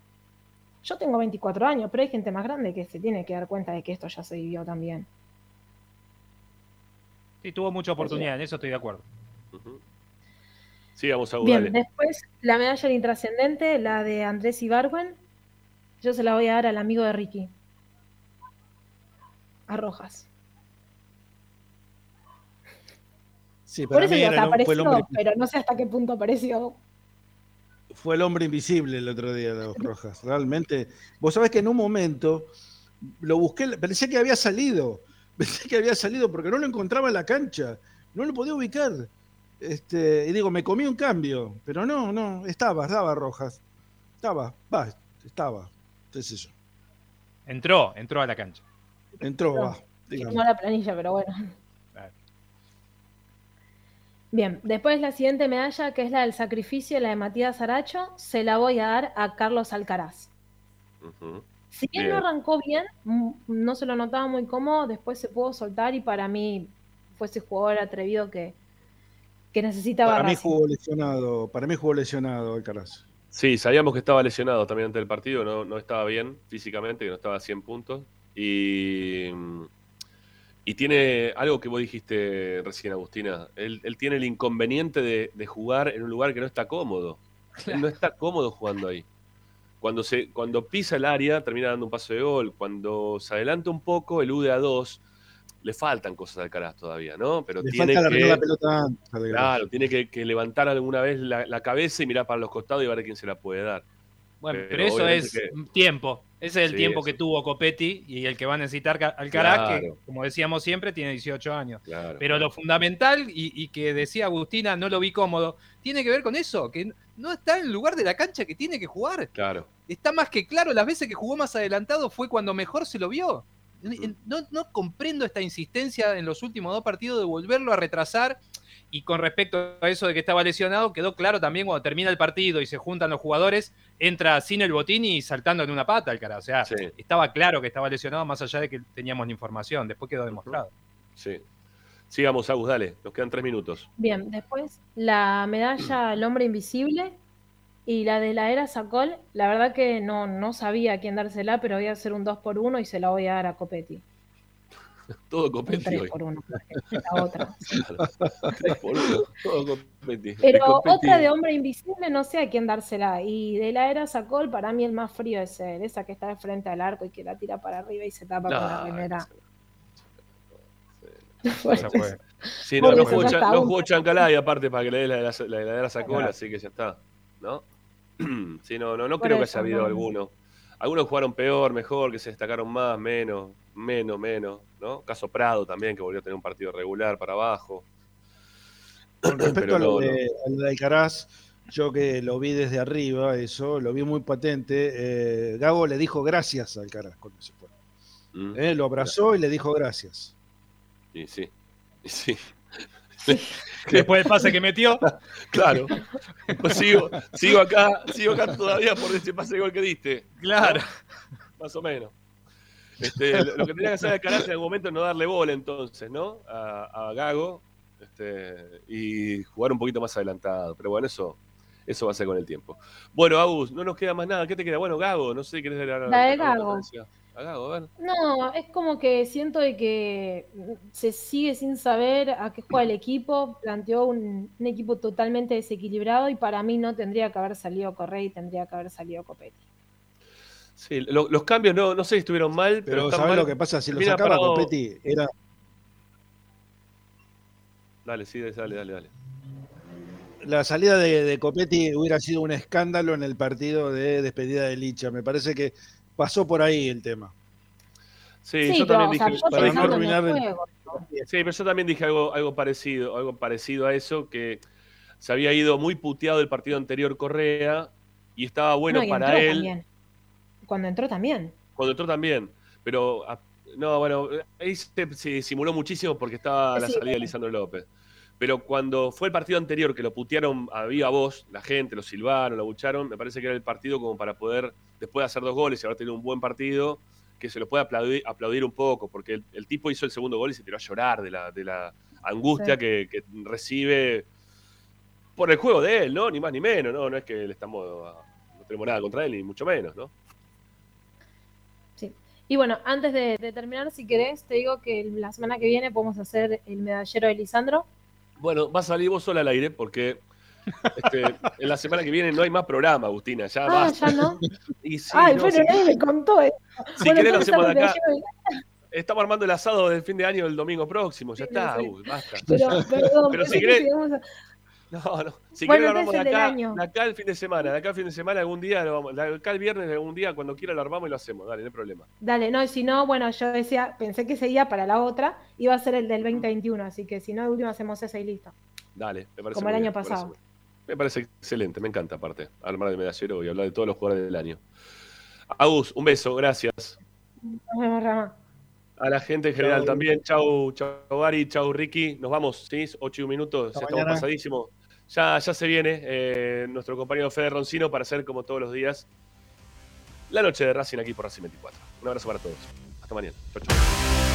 Yo tengo 24 años, pero hay gente más grande que se tiene que dar cuenta de que esto ya se vivió también. Sí, tuvo mucha oportunidad, en eso estoy de acuerdo. Ujú. Sigamos a Bien, dale. después la medalla del intrascendente, la de Andrés Ibargüen, yo se la voy a dar al amigo de Ricky. A Rojas. sí, Por eso digo, apareció, pero no sé hasta qué punto apareció. Fue el hombre invisible el otro día de los Rojas. Realmente, vos sabés que en un momento lo busqué, pensé que había salido, pensé que había salido porque no lo encontraba en la cancha, no lo podía ubicar. Este, y digo, me comí un cambio, pero no, no, estaba, estaba Rojas. Estaba, va, estaba, qué sé yo. Entró, entró a la cancha. Entró, va. digamos. No la planilla, pero bueno. Bien, después la siguiente medalla, que es la del sacrificio, la de Matías Aracho, se la voy a dar a Carlos Alcaraz. Si bien Bien. no arrancó bien, mm, no se lo notaba muy cómodo, después se pudo soltar y para mí fue ese jugador atrevido que, que necesitaba Para mí jugó lesionado, para mí jugó lesionado Alcaraz. Sí, sabíamos que estaba lesionado también antes del partido, no, no estaba bien físicamente, que no estaba a 100 puntos. Y, y tiene algo que vos dijiste recién, Agustina. Él, él tiene el inconveniente de, de jugar en un lugar que no está cómodo. Él no está cómodo jugando ahí. Cuando, se, cuando pisa el área, termina dando un paso de gol. Cuando se adelanta un poco, elude a dos. Le faltan cosas al Alcaraz todavía, ¿no? Pero Le tiene falta que, la pelota antes. Claro, tiene que, que levantar alguna vez la, la cabeza y mirar para los costados y ver a quién se la puede dar. Bueno, Pero pero, eso es que- tiempo. Ese es el Sí, tiempo que tuvo Copetti y el que va a necesitar Ca- Alcaraz, que Claro. como decíamos siempre, tiene 18 años. Claro, Pero lo fundamental, y, y que decía Agustina, no lo vi cómodo, tiene que ver con eso, que no está en el lugar de la cancha que tiene que jugar. Claro. Está más que claro, las veces que jugó más adelantado fue cuando mejor se lo vio. No, no comprendo esta insistencia en los últimos dos partidos de volverlo a retrasar. Y con respecto a eso de que estaba lesionado, quedó claro también cuando termina el partido y se juntan los jugadores, entra sin el botín y saltando en una pata el cara. O sea, estaba claro que estaba lesionado más allá de que teníamos la información. Después quedó demostrado. Sí. Sigamos, Agus, dale. Nos quedan tres minutos. Bien, después la medalla al hombre invisible y la de la era Sacol, la verdad que no, no sabía a quién dársela, pero voy a hacer un 2 por 1 y se la voy a dar a Copetti. Todo Copetti 3 hoy. por 1, la otra. Tres por uno. Todo Copetti. Pero De Copetti- otra de hombre invisible no sé a quién dársela. Y de la era Sacol, para mí el más frío es él, esa que está de frente al arco y que la tira para arriba y se tapa con la No, remera. Fue. Sí, no, no jugó, Chan- no jugó Chancalay, aparte, para que le dé la, la, la, la, la sacola, Claro. así que ya está. ¿No? sí, no, no, no Por creo que eso, haya habido no. alguno. Algunos jugaron peor, mejor, que se destacaron más, menos, menos, menos, ¿no? Caso Prado también, que volvió a tener un partido regular para abajo. Con respecto Pero a, lo no, de, a lo de Alcaraz, yo que lo vi desde arriba, eso, lo vi muy patente. eh, Gago le dijo gracias a Alcaraz cuando se fue. Mm, Eh, lo abrazó y le dijo gracias. Y sí, y sí. Después del pase que metió. Claro. Pues sigo, sigo acá, sigo acá todavía por ese pase de gol que diste. Claro. ¿no? Más o menos. Este, lo lo que tenía que hacer Alcaraz en algún momento es no darle bola entonces, ¿no? A, a Gago. Este, y jugar un poquito más adelantado. Pero bueno, eso, eso va a ser con el tiempo. Bueno, Agus, no nos queda más nada. ¿Qué te queda? Bueno, Gago, no sé, ¿querés dar La de alguna Gago. Ver. No, es como que siento de que se sigue sin saber a qué juega el equipo. Planteó un, un equipo totalmente desequilibrado y para mí no tendría que haber salido Correa y tendría que haber salido Copetti. Sí, lo- los cambios no, no sé si estuvieron mal, pero, Pero ¿sabes mal. lo que pasa? Si lo sacaba parado- Copetti, era, Dale, sí, dale, dale, dale. la salida de, de Copetti hubiera sido un escándalo en el partido de despedida de Licha. Me parece que pasó por ahí el tema. Sí, Sí, yo pero, también o sea, dije. yo para no pensando en el arruinar el- juego. Sí, pero yo también dije algo, algo parecido, algo parecido a eso, que se había ido muy puteado del partido anterior Correa y estaba bueno No, y para él. también. Cuando entró también. Cuando entró también. Pero ah, no, bueno, ahí se, se simuló muchísimo porque estaba la Sí, salida de. Lisandro López. Pero cuando fue el partido anterior que lo putearon a viva voz, la gente, lo silbaron, lo bucharon, me parece que era el partido como para poder, después de hacer dos goles y haber tenido un buen partido, que se lo pueda aplaudir, aplaudir un poco, porque el, el tipo hizo el segundo gol y se tiró a llorar de la, de la angustia Sí. que, que recibe por el juego de él, ¿no? Ni más ni menos, ¿no? No es que le estamos, no tenemos nada contra él, ni mucho menos, ¿no? Sí. Y bueno, antes de, de terminar, si querés, te digo que la semana que viene podemos hacer el medallero de Lisandro. Bueno, vas a salir vos sola al aire porque este, en la semana que viene no hay más programa, Agustina. Ya Ah, basta. ya no. Y sí, Ay, no, si, nadie me contó eso. si Bueno, querés lo hacemos de acá. Estamos armando el asado del fin de año el domingo próximo. Ya Sí, está. Agus, basta. Pero, perdón, Pero si que querés, a- no, no. Si Bueno, lo armamos de acá, de acá el fin de semana. De acá el fin de semana algún día, lo vamos, de acá el viernes algún día, cuando quiera lo armamos y lo hacemos. Dale, no hay problema. Dale, no, y si no, bueno, yo decía, pensé que ese día para la otra iba a ser el del 2021, así que si no, de último hacemos ese y listo. Dale, me parece Como el año bien, me parece pasado. Me parece excelente, me encanta aparte. Armar de medallero y hablar de todos los jugadores del año. Agus, un beso, gracias. Nos vemos, Rama. A la gente en general Chau. también. Chau, chau Ari, chau Ricky. Nos vamos, ¿sí? 8 y un Hasta estamos pasadísimos. Ya, ya se viene eh, nuestro compañero Fede Roncino para hacer, como todos los días, la noche de Racing aquí por Racing 24. Un abrazo para todos. Hasta mañana. Chau, chau.